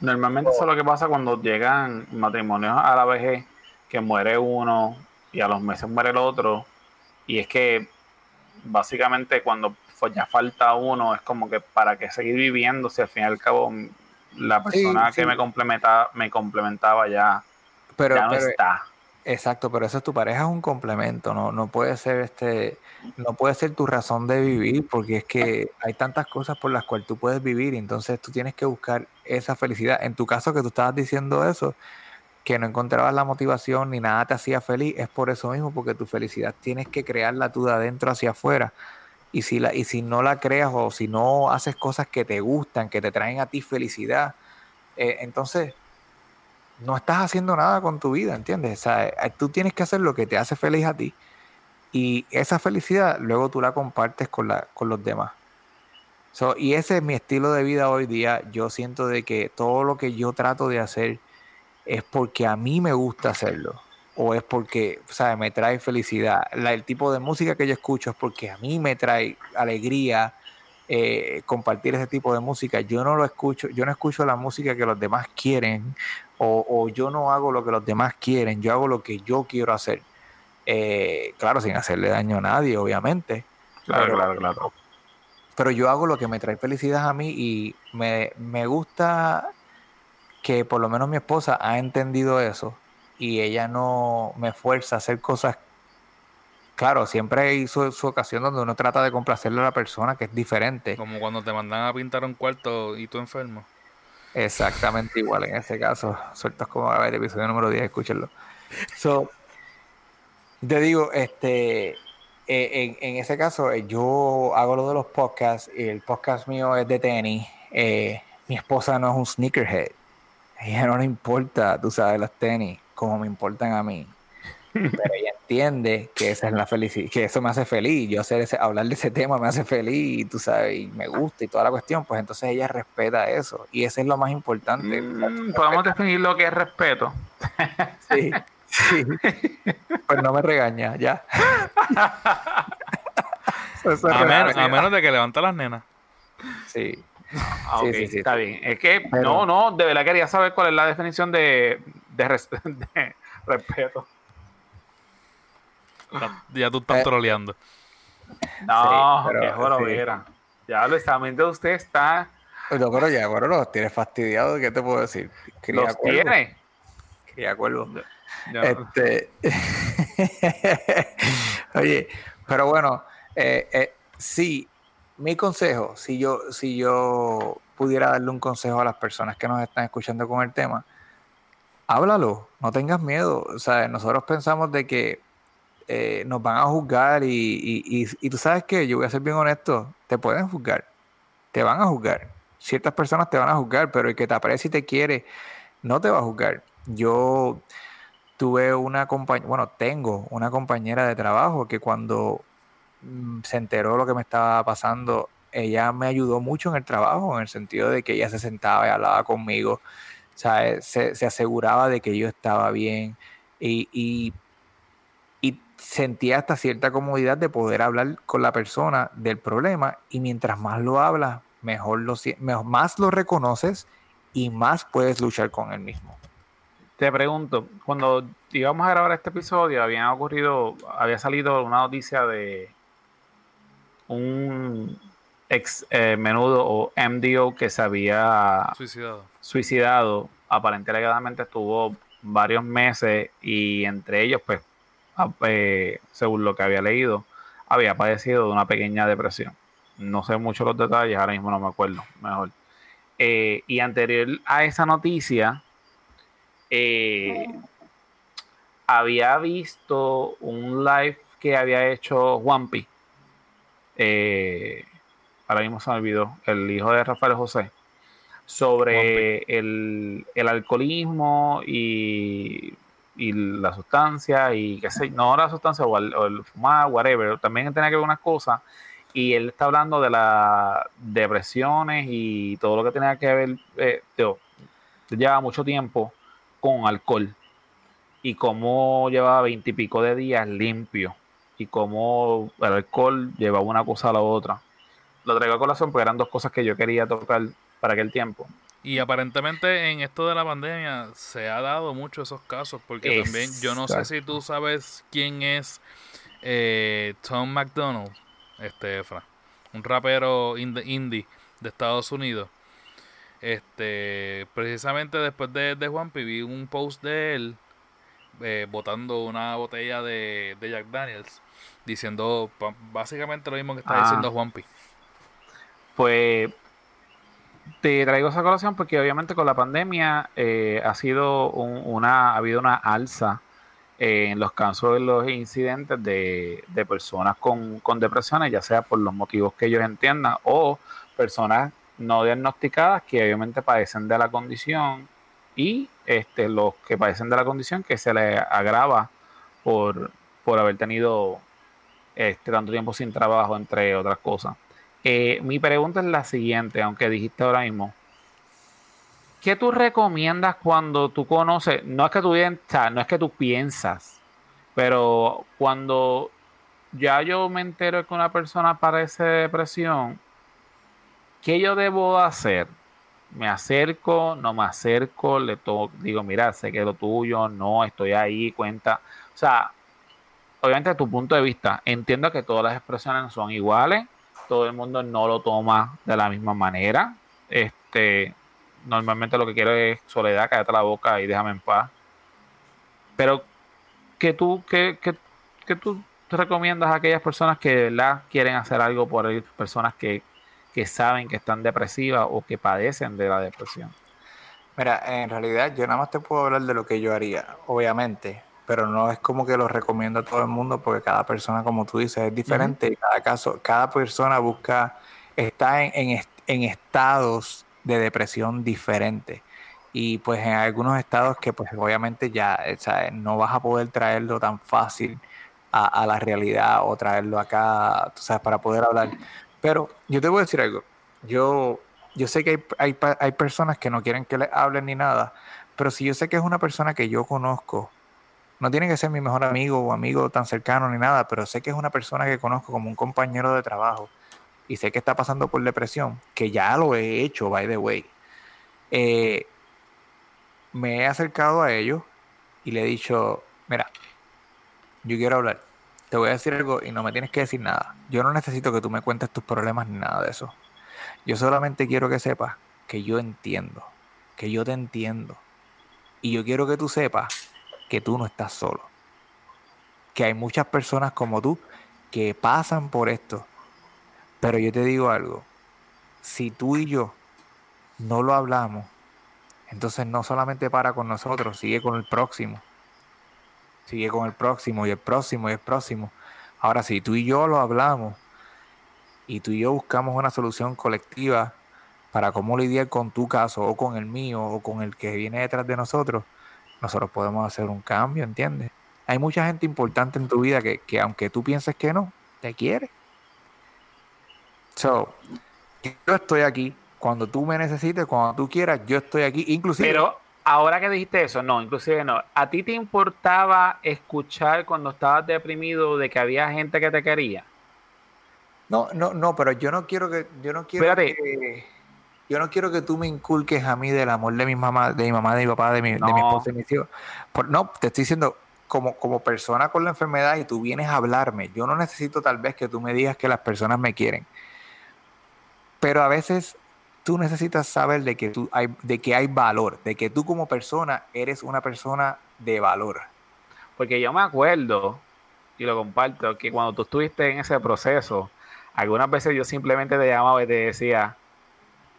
Normalmente eso es lo que pasa cuando llegan matrimonios a la vejez, que muere uno y a los meses muere el otro. Y es que básicamente cuando ya falta uno, es como que para qué seguir viviendo si al fin y al cabo la Sí, persona sí. que me complementaba, me complementaba ya, Pero, ya no pero- está. exacto, pero eso es tu pareja es un complemento, no, no puede ser este, no puede ser tu razón de vivir, porque es que hay tantas cosas por las cuales tú puedes vivir, entonces tú tienes que buscar esa felicidad. En tu caso que tú estabas diciendo eso, que no encontrabas la motivación ni nada te hacía feliz, es por eso mismo, porque tu felicidad tienes que crearla tú de adentro hacia afuera. Y si, la, y si no la creas o si no haces cosas que te gustan, que te traen a ti felicidad, eh, entonces no estás haciendo nada con tu vida, ¿entiendes? O sea, eh, tú tienes que hacer lo que te hace feliz a ti. Y esa felicidad luego tú la compartes con, la, con los demás. So, y ese es mi estilo de vida hoy día. Yo siento de que todo lo que yo trato de hacer es porque a mí me gusta hacerlo. O es porque, ¿sabes? Me trae felicidad. El tipo de música que yo escucho es porque a mí me trae alegría eh, compartir ese tipo de música. Yo no lo escucho, yo no escucho la música que los demás quieren o, o yo no hago lo que los demás quieren, yo hago lo que yo quiero hacer. Eh, claro, sin hacerle daño a nadie, obviamente. Claro, claro, claro. Pero yo hago lo que me trae felicidad a mí y me, me gusta que por lo menos mi esposa ha entendido eso y ella no me fuerza a hacer cosas. Claro, siempre hay su, su ocasión donde uno trata de complacerle a la persona que es diferente. Como cuando te mandan a pintar un cuarto y tú enfermo. Exactamente igual en ese caso. Sueltas como a ver el episodio número 10, escúchenlo. So, te digo, este, eh, en, en ese caso, eh, yo hago lo de los podcasts y el podcast mío es de tenis. Eh, mi esposa no es un sneakerhead. A ella no le importa, tú sabes, las tenis, como me importan a mí. Pero ella entiende que esa es la felicidad, que eso me hace feliz. Yo hacer ese, hablar de ese tema me hace feliz, tú sabes, y me gusta y toda la cuestión. Pues entonces ella respeta eso. Y eso es lo más importante. Mm, Podemos definir lo que es respeto. Sí, sí. Pues no me regaña, ya. Eso A, men- respeto. a menos de que levanta las nenas. Sí. Ah, Sí, sí, sí, está sí. bien. Es que, Pero- no, no, de verdad quería saber cuál es la definición de, de, res- de respeto. Ya tú estás Eh, troleando. No, pero, qué sí. jorobera. Ya lo examen de usted está. No, pero ya, bueno, los tienes fastidiado, ¿qué te puedo decir? Cría Los cuervo, tiene. cría cuervo. Este... Oye, pero bueno, eh, eh, sí, mi consejo, si yo, si yo pudiera darle un consejo a las personas que nos están escuchando con el tema, háblalo, no tengas miedo. O sea, nosotros pensamos de que eh, nos van a juzgar y, y, y- y tú sabes que yo voy a ser bien honesto, te pueden juzgar, te van a juzgar. Ciertas personas te van a juzgar, pero el que te aprecia y te quiere no te va a juzgar. Yo tuve una compañera, bueno, tengo una compañera de trabajo que cuando mm, se enteró lo que me estaba pasando, ella me ayudó mucho en el trabajo, en el sentido de que ella se sentaba y hablaba conmigo, se, se aseguraba de que yo estaba bien y, y, y sentía hasta cierta comodidad de poder hablar con la persona del problema y mientras más lo hablas, mejor lo, mejor- más lo reconoces y más puedes luchar con él mismo. Te pregunto, cuando íbamos a grabar este episodio, había ocurrido, había salido una noticia de un ex eh, menudo o MDO que se había Suicidado. suicidado. Aparentemente alegadamente estuvo varios meses y entre ellos, pues, a- eh, según lo que había leído, había padecido de una pequeña depresión. No sé mucho los detalles, ahora mismo no me acuerdo, mejor. Eh, y anterior a esa noticia, eh, había visto un live que había hecho Juanpi. Eh, ahora mismo se me olvidó, el hijo de Rafael José, sobre el, el alcoholismo y, y la sustancia, y qué sé, no la sustancia o el, o el fumar, whatever, también tenía que ver unas cosas. Y él está hablando de las depresiones y todo lo que tenía que ver, eh, lleva mucho tiempo con alcohol y cómo llevaba veintipico de días limpio y cómo el alcohol llevaba una cosa a la otra. Lo traigo a colación porque eran dos cosas que yo quería tocar para aquel tiempo. Y aparentemente en esto de la pandemia se ha dado mucho esos casos, porque también yo no sé si tú sabes quién es eh, Tom McDonald, este Efra, un rapero ind- indie de Estados Unidos. Este, precisamente después de, de Juanpi vi un post de él eh, botando una botella de, de Jack Daniels, diciendo básicamente lo mismo que está Ah. diciendo Juanpi. Pues te traigo esa colación porque obviamente con la pandemia eh, ha sido un- una, ha habido una alza en los casos de los incidentes de, de personas con, con depresiones, ya sea por los motivos que ellos entiendan o personas no diagnosticadas que obviamente padecen de la condición y este, los que padecen de la condición que se les agrava por, por haber tenido este, tanto tiempo sin trabajo, entre otras cosas. Eh, mi pregunta es la siguiente, aunque dijiste ahora mismo. ¿Qué tú recomiendas cuando tú conoces? No es que tú, no es que piensas, pero cuando ya yo me entero que una persona padece de depresión, ¿qué yo debo hacer? ¿Me acerco? ¿No me acerco? Le to- digo, mira, sé que es lo tuyo, no, estoy ahí, cuenta. O sea, obviamente tu punto de vista. Entiendo que todas las expresiones son iguales, todo el mundo no lo toma de la misma manera. Este, normalmente lo que quiero es soledad, cállate la boca y déjame en paz. Pero, ¿qué tú, qué, qué, qué tú recomiendas a aquellas personas que de verdad quieren hacer algo por personas que, que saben que están depresivas o que padecen de la depresión? Mira, en realidad yo nada más te puedo hablar de lo que yo haría, obviamente, pero no es como que lo recomiendo a todo el mundo porque cada persona, como tú dices, es diferente y cada caso, cada persona busca, está en, en, estados de depresión diferentes. Y pues en algunos estados que pues obviamente ya no vas a poder traerlo tan fácil a, a, la realidad o traerlo acá, tú sabes, para poder hablar. Pero yo te voy a decir algo. Yo yo sé que hay, hay, personas que no quieren que le hablen ni nada, pero si yo sé que es una persona que yo conozco, no tiene que ser mi mejor amigo o amigo tan cercano ni nada, pero sé que es una persona que conozco como un compañero de trabajo y sé que está pasando por depresión, que ya lo he hecho, by the way. Eh, me he acercado a ellos y le he dicho, mira, yo quiero hablar, te voy a decir algo y no me tienes que decir nada. Yo no necesito que tú me cuentes tus problemas ni nada de eso. Yo solamente quiero que sepas que yo entiendo, que yo te entiendo. Y yo quiero que tú sepas que tú no estás solo. Que hay muchas personas como tú que pasan por esto. Pero yo te digo algo, si tú y yo no lo hablamos, entonces no solamente para con nosotros, sigue con el próximo. Sigue con el próximo y el próximo y el próximo. Ahora, si tú y yo lo hablamos, y tú y yo buscamos una solución colectiva para cómo lidiar con tu caso o con el mío o con el que viene detrás de nosotros, nosotros podemos hacer un cambio, ¿entiendes? Hay mucha gente importante en tu vida que, aunque tú pienses que no, te quiere. So, yo estoy aquí. Cuando tú me necesites, cuando tú quieras, yo estoy aquí. Inclusive. Pero ahora que dijiste eso, no, inclusive no. ¿A ti te importaba escuchar cuando estabas deprimido de que había gente que te quería? No, no, no, pero yo no quiero que, yo no quiero que, yo no quiero que tú me inculques a mí del amor de mi mamá, de mi mamá, de mi papá, de mi, de mi esposa, de mis hijos. no, te estoy diciendo, como, como persona con la enfermedad y tú vienes a hablarme, yo no necesito tal vez que tú me digas que las personas me quieren. Pero a veces tú necesitas saber de que, tú hay, de que hay valor, de que tú como persona eres una persona de valor. Porque yo me acuerdo, y lo comparto, que cuando tú estuviste en ese proceso, algunas veces yo simplemente te llamaba y te decía,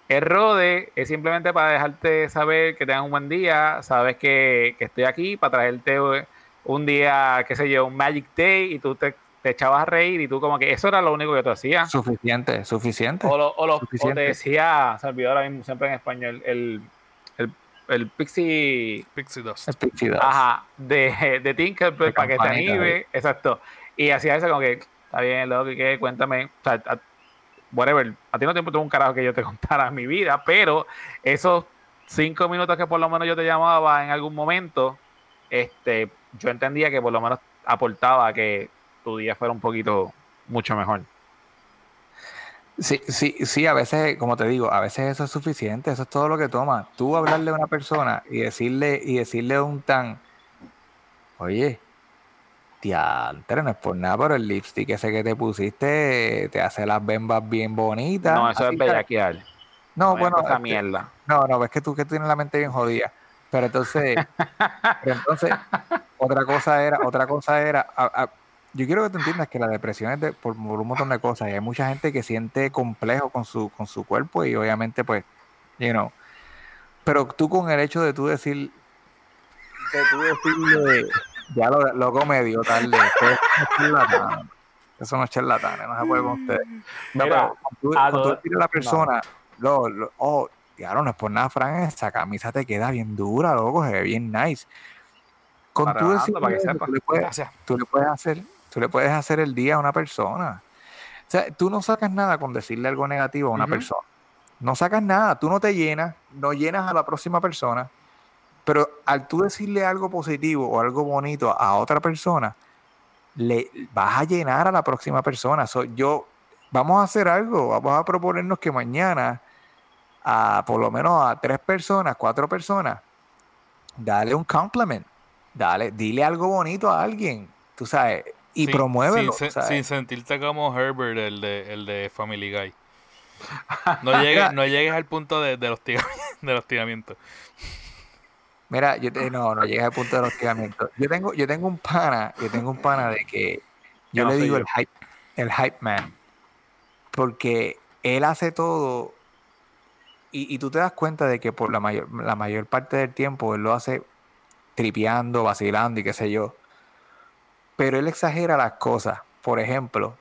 el rode es simplemente para dejarte saber que tengas un buen día, sabes que, estoy aquí para traerte un día, qué sé yo, un Magic Day y tú te, echabas a reír y tú como que eso era lo único que tú hacías. Suficiente, suficiente. O, lo, te decía, se olvidó ahora mismo siempre en español, el, el, Pixie... Pixie Dust. El Pixie Dust. Ajá, de, de Tinkerbell para que te anime, exacto. Y hacía eso como que está bien, lo que cuéntame, o sea, whatever, a ti no te importa un carajo que yo te contara mi vida, pero esos cinco minutos que por lo menos yo te llamaba en algún momento, este, yo entendía que por lo menos aportaba a que tu día fuera un poquito mucho mejor. Sí, sí, sí, a veces, como te digo, a veces eso es suficiente, eso es todo lo que toma. Tú hablarle a una persona y decirle, y decirle un tan, oye, Diantre, no es por nada, pero el lipstick ese que te pusiste te hace las bembas bien bonitas. No, eso es bellaquear. No, no, bueno. Esa mierda. No, no, es que tú que tienes la mente bien jodida. Pero entonces, pero entonces, otra cosa era, otra cosa era, yo quiero que te entiendas que la depresión es de, por, un montón de cosas y hay mucha gente que siente complejo con su, con su cuerpo y obviamente pues, you know, pero tú con el hecho de tú decir, de tú decirle ya lo, lo tarde. Eso no es charlatanes, no se puede con ustedes. No, pero cuando tú, la persona, lo, lo, oh, ya no es por nada, Fran, esa camisa te queda bien dura, loco, se ve bien nice. Con tú decir, tú, le puedes, tú le puedes hacer, tú le puedes hacer el día a una persona. O sea, tú no sacas nada con decirle algo negativo a una persona. No sacas nada, tú no te llenas, no llenas a la próxima persona pero al tú decirle algo positivo o algo bonito a otra persona, le vas a llenar a la próxima persona. yo, vamos a hacer algo, vamos a proponernos que mañana a por lo menos a tres personas, cuatro personas, dale un compliment, dale, dile algo bonito a alguien. Tú sabes, y Sin- promuévelo. Sin, sin sentirte como Herbert, el de, el de Family Guy. No llegues, no llegues al punto de, del hostiga- del hostigamiento. Mira, yo te, no, no llegas al punto del hostigamiento. Yo tengo, yo tengo un pana, yo tengo un pana de que yo no le digo yo. el hype, el hype man. Porque él hace todo y, y tú te das cuenta de que por la mayor, la mayor parte del tiempo él lo hace tripeando, vacilando y qué sé yo. Pero él exagera las cosas. Por ejemplo,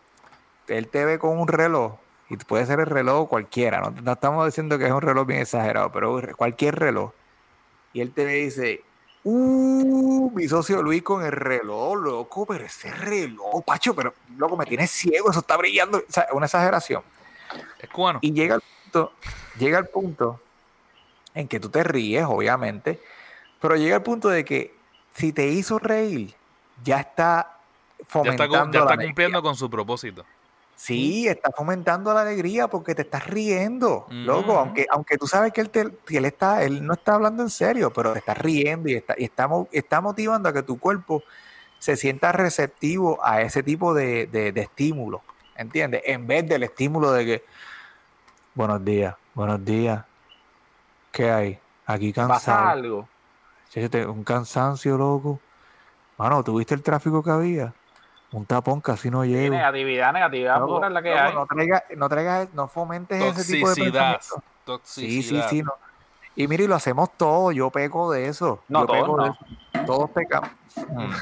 él te ve con un reloj y puede ser el reloj cualquiera. No, no estamos diciendo que es un reloj bien exagerado, pero cualquier reloj. Y él te ve y dice, uh, mi socio Luis con el reloj, loco, pero ese reloj, Pacho, pero loco, me tienes ciego, eso está brillando. O sea, una exageración. Es cubano. Y llega al punto, llega al punto en que tú te ríes, obviamente, pero llega al punto de que si te hizo reír, ya está Ya está, fomentando ya la está alegría. cumpliendo con su propósito. Sí, está fomentando la alegría porque te estás riendo, loco. Aunque, aunque tú sabes que él, te- que él está, él no está hablando en serio, pero te está riendo y está, y está, está motivando a que tu cuerpo se sienta receptivo a ese tipo de, de, de estímulo, ¿entiendes? En vez del estímulo de que, buenos días, buenos días, ¿qué hay? Aquí ¿Pasa cansado. algo? Chacho, te- un cansancio, loco. Mano, ¿tuviste el tráfico que había? Un tapón casi no Sí, llego. negatividad, negatividad pura es la que loco, hay. No traigas, no traigas, no fomentes ese tipo de Toxicidad. pensamiento. Sí, sí, Toxicidad. sí. No. Y mire, lo hacemos todo. Yo peco de eso. No, Yo todos peco de no. eso. Todos pecamos. Mm.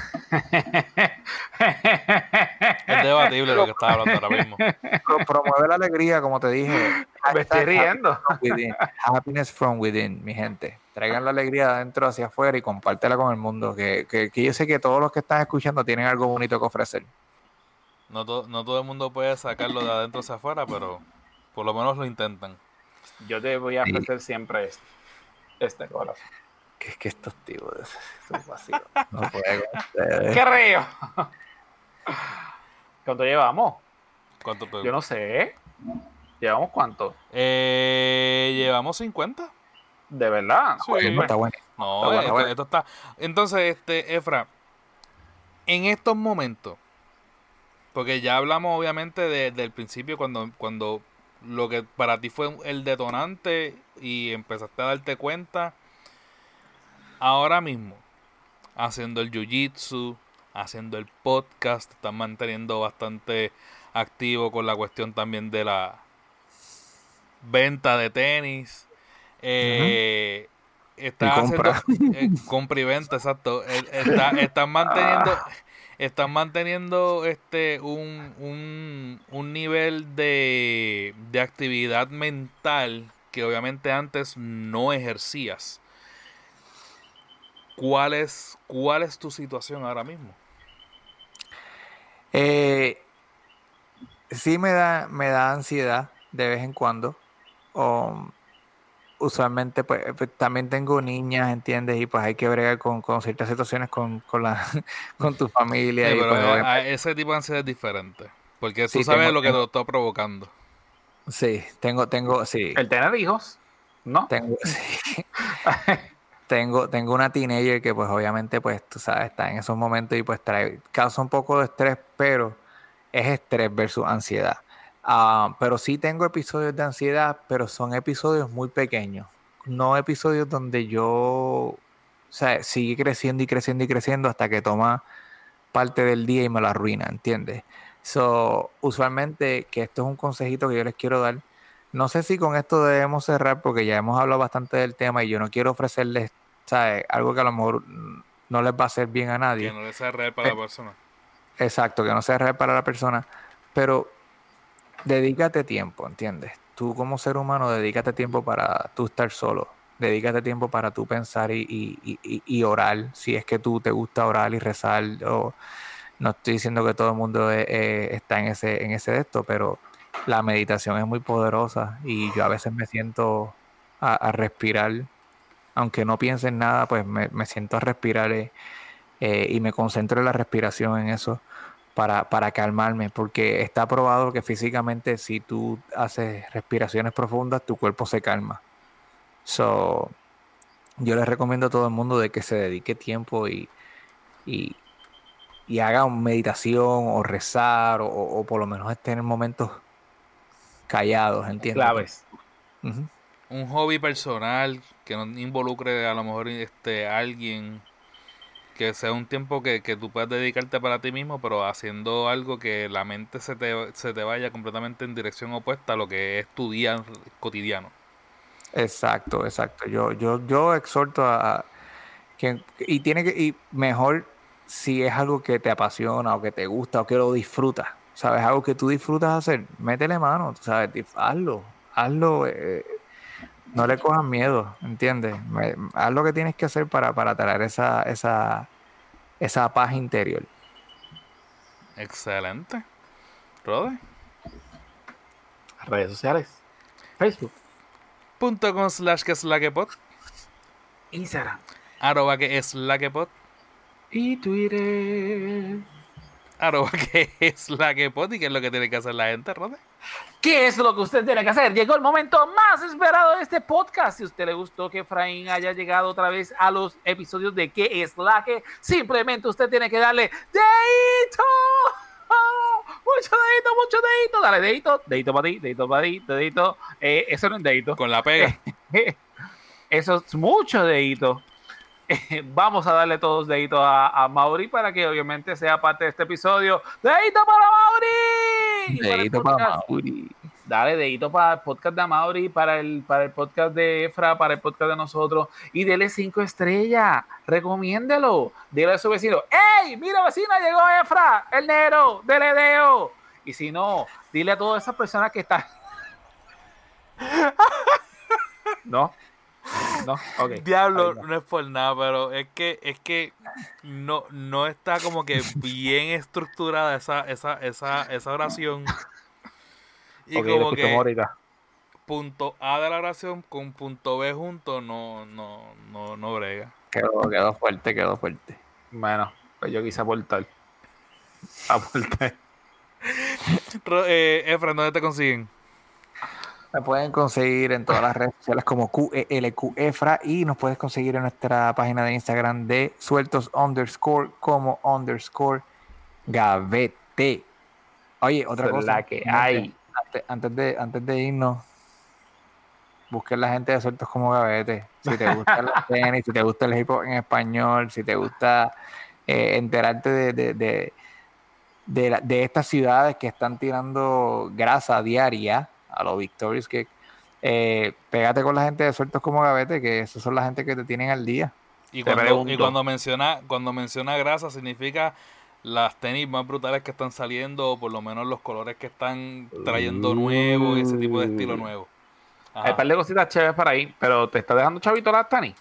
Es debatible lo que estás hablando ahora mismo. Pro- Promueve la alegría, como te dije. Me estoy riendo. happiness from within. Happiness from within, mi gente. Traigan la alegría de adentro hacia afuera y compártela con el mundo. Que, que, que yo sé que todos los que están escuchando tienen algo bonito que ofrecer. No, to- no todo el mundo puede sacarlo de adentro hacia afuera, pero por lo menos lo intentan. Yo te voy a Sí. ofrecer siempre este, este corazón. Que es que estos tipos estos vacíos. No puedo. ¡Qué río! ¿Cuánto llevamos? ¿Cuánto te- Yo no sé. ¿Llevamos cuánto? Eh, llevamos 50. ¿De verdad? Sí. Pues, Está bueno. No, Está bueno, esto, bueno. esto está. Entonces, este, Efra, en estos momentos, porque ya hablamos obviamente de- del principio cuando, cuando lo que para ti fue el detonante y empezaste a darte cuenta, ahora mismo, haciendo el jiu-jitsu, haciendo el podcast, te estás manteniendo bastante activo con la cuestión también de la venta de tenis. Eh, estás Y compra. haciendo eh, compra y venta, exacto. Eh, está- están manteniendo están manteniendo este un, un, un nivel de, de actividad mental que obviamente antes no ejercías. ¿Cuál es, ¿Cuál es tu situación ahora mismo? Eh, sí me da, me da ansiedad de vez en cuando. Um, usualmente, pues, pues, también tengo niñas, ¿entiendes? Y pues hay que bregar con, con ciertas situaciones con, con, la, con tu familia. Sí, y, pero pues, eh, obviamente- a- ese tipo de ansiedad es diferente. Porque tú Sí, sabes tengo- lo que te lo está provocando. sí, tengo, tengo, sí. ¿El tener hijos? ¿No? Tengo, sí. tengo, tengo una teenager que pues obviamente pues tú sabes, está en esos momentos y pues trae, causa un poco de estrés, pero es estrés versus ansiedad. Ah, pero sí tengo episodios de ansiedad, pero son episodios muy pequeños. No episodios donde yo, o sea, sigue creciendo y creciendo y creciendo hasta que toma parte del día y me lo arruina, ¿entiendes? So, usualmente, que esto es un consejito que yo les quiero dar, no sé si con esto debemos cerrar porque ya hemos hablado bastante del tema y yo no quiero ofrecerles ¿sabes? algo que a lo mejor no les va a hacer bien a nadie. Que no le sea real para Eh, la persona. Exacto, que no sea real para la persona, pero dedícate tiempo, ¿entiendes? Tú como ser humano, dedícate tiempo para tú estar solo, dedícate tiempo para tú pensar y, y- y- y- orar, si es que tú te gusta orar y rezar, o no estoy diciendo que todo el mundo eh, eh, está en ese, en ese de esto, pero la meditación es muy poderosa y yo a veces me siento a, respirar, aunque no piense en nada, pues me, me siento a respirar eh, y me concentro en la respiración en eso para, para calmarme, porque está probado que físicamente si tú haces respiraciones profundas, tu cuerpo se calma. So, yo les recomiendo a todo el mundo de que se dedique tiempo y, y, y haga meditación o rezar o, o por lo menos tener momentos callados, ¿entiendes? Claves. Un hobby personal que no involucre a lo mejor este alguien que sea un tiempo que, que tú puedas dedicarte para ti mismo, pero haciendo algo que la mente se te, se te vaya completamente en dirección opuesta a lo que es tu día cotidiano. Exacto, exacto. Yo, yo, yo exhorto a, a que y tiene que y mejor si es algo que te apasiona o que te gusta o que lo disfrutas, sabes, algo que tú disfrutas hacer, métele mano, sabes, hazlo, hazlo, eh, no le cojas miedo, ¿entiendes? Haz lo que tienes que hacer para, para traer esa, esa, esa paz interior. Excelente. Rode. Redes sociales. Facebook. Punto com slash que es la que pod. Instagram. Arroba que es la que pod. Y Twitter. Arroba que es la que pod. ¿Y qué es lo que tiene que hacer la gente, Rode? ¿Qué es lo que usted tiene que hacer? Llegó el momento más esperado de este podcast. Si a usted le gustó que Efraín haya llegado otra vez a los episodios de ¿Qué es la que? Simplemente usted tiene que darle dedito. Mucho dedito, mucho dedito. Dale dedito, dedito para ti, dedito para ti, dedito. Eh, eso no es dedito. Con la pega. Eso es mucho dedito. Eh, Vamos a darle todos deditos a, a Mauri para que obviamente sea parte de este episodio. ¡Dedito para Mauri! Para Dedito para Mauri. Dale dedito para el podcast de Mauri, para el, para el podcast de Efra, para el podcast de nosotros. Y dele cinco estrellas. Recomiéndelo. Dile a su vecino: ¡Ey! Mira, vecina, llegó Efra, el negro, dele deo. Y si no, dile a todas esas personas que están. no. No. Diablo, no es por nada, pero es que, es que no, no está como que bien estructurada esa, esa, esa, esa oración. Y como que ahorita. punto A de la oración con punto B junto no, no, no, no brega. Quedó, quedó fuerte, quedó fuerte. Bueno, pues yo quise aportar. Aportar. Eh, Efra, ¿dónde te consiguen? Me pueden conseguir en todas las redes sociales como QELQEFRA y nos puedes conseguir en nuestra página de Instagram de sueltos underscore como underscore gavete. Oye, otra cosa. la que hay. Antes, antes de, antes de irnos, busquen la gente de sueltos como gavete. Si te gusta el tenis, si te gusta el hip hop en español, si te gusta eh, enterarte de, de, de, de la- de estas ciudades que están tirando grasa diaria a los Victorious que eh, pégate con la gente de sueltos como gavete, que esos son la gente que te tienen al día. Y Te cuando, y pregunto. cuando menciona, cuando menciona grasa significa las tenis más brutales que están saliendo, o por lo menos los colores que están trayendo nuevos y ese tipo de estilo nuevo. Hay Ajá. un par de cositas chéveres para ahí, pero te está dejando chavito las Tani.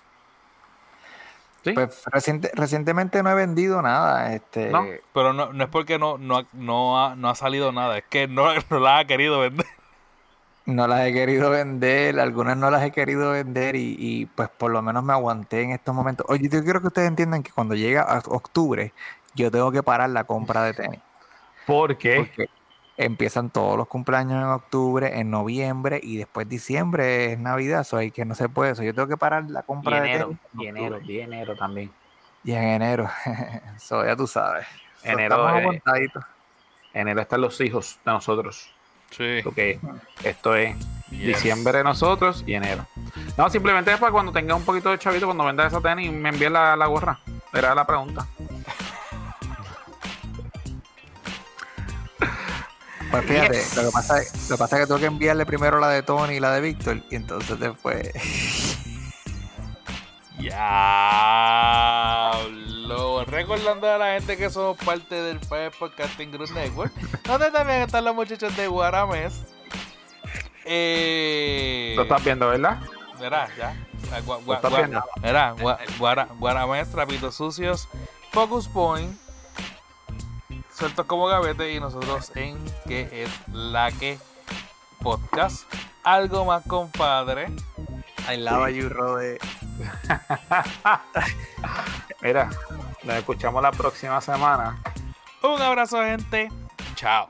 ¿Sí? Pues reciente- recientemente no he vendido nada. Este, ¿No? Pero no, no es porque no, no, ha- no, ha, no ha salido nada, es que no, no la ha querido vender. No las he querido vender, algunas no las he querido vender y, y, pues por lo menos me aguanté en estos momentos. Oye, yo quiero que ustedes entiendan que cuando llega a octubre, yo tengo que parar la compra de tenis. ¿Por qué? Porque empiezan todos los cumpleaños en octubre, en noviembre y después diciembre es Navidad, so hay que no se puede eso. Yo tengo que parar la Y compra de enero, tenis. en y enero, y enero también. Y en enero. so, ya tú sabes. Enero, estamos eh, aguantaditos. Enero están los hijos de nosotros. Sí. Porque esto es Yes. diciembre de nosotros y enero. No, simplemente es para cuando tenga un poquito de chavito, cuando venda esa tenis, me envíe la, la gorra. Era la pregunta. Pues fíjate, Yes. lo, que pasa es, lo que pasa es que tengo que enviarle primero la de Tony y la de Víctor y entonces después... Recordando a la gente que somos parte del Fire Podcasting Group Network, donde también están los muchachos de Guarames. Eh, Lo estás viendo, ¿verdad? Verá, ya. Gua- Lo gua- estás gua- viendo. Verá, gua- guara- Guaramés, Trapitos Sucios, Focus Point, Sueltos como Gavete y nosotros en que es la que podcast. Algo más, compadre. I love you, Rode. Mira, nos escuchamos la próxima semana. Un abrazo, gente. Chao.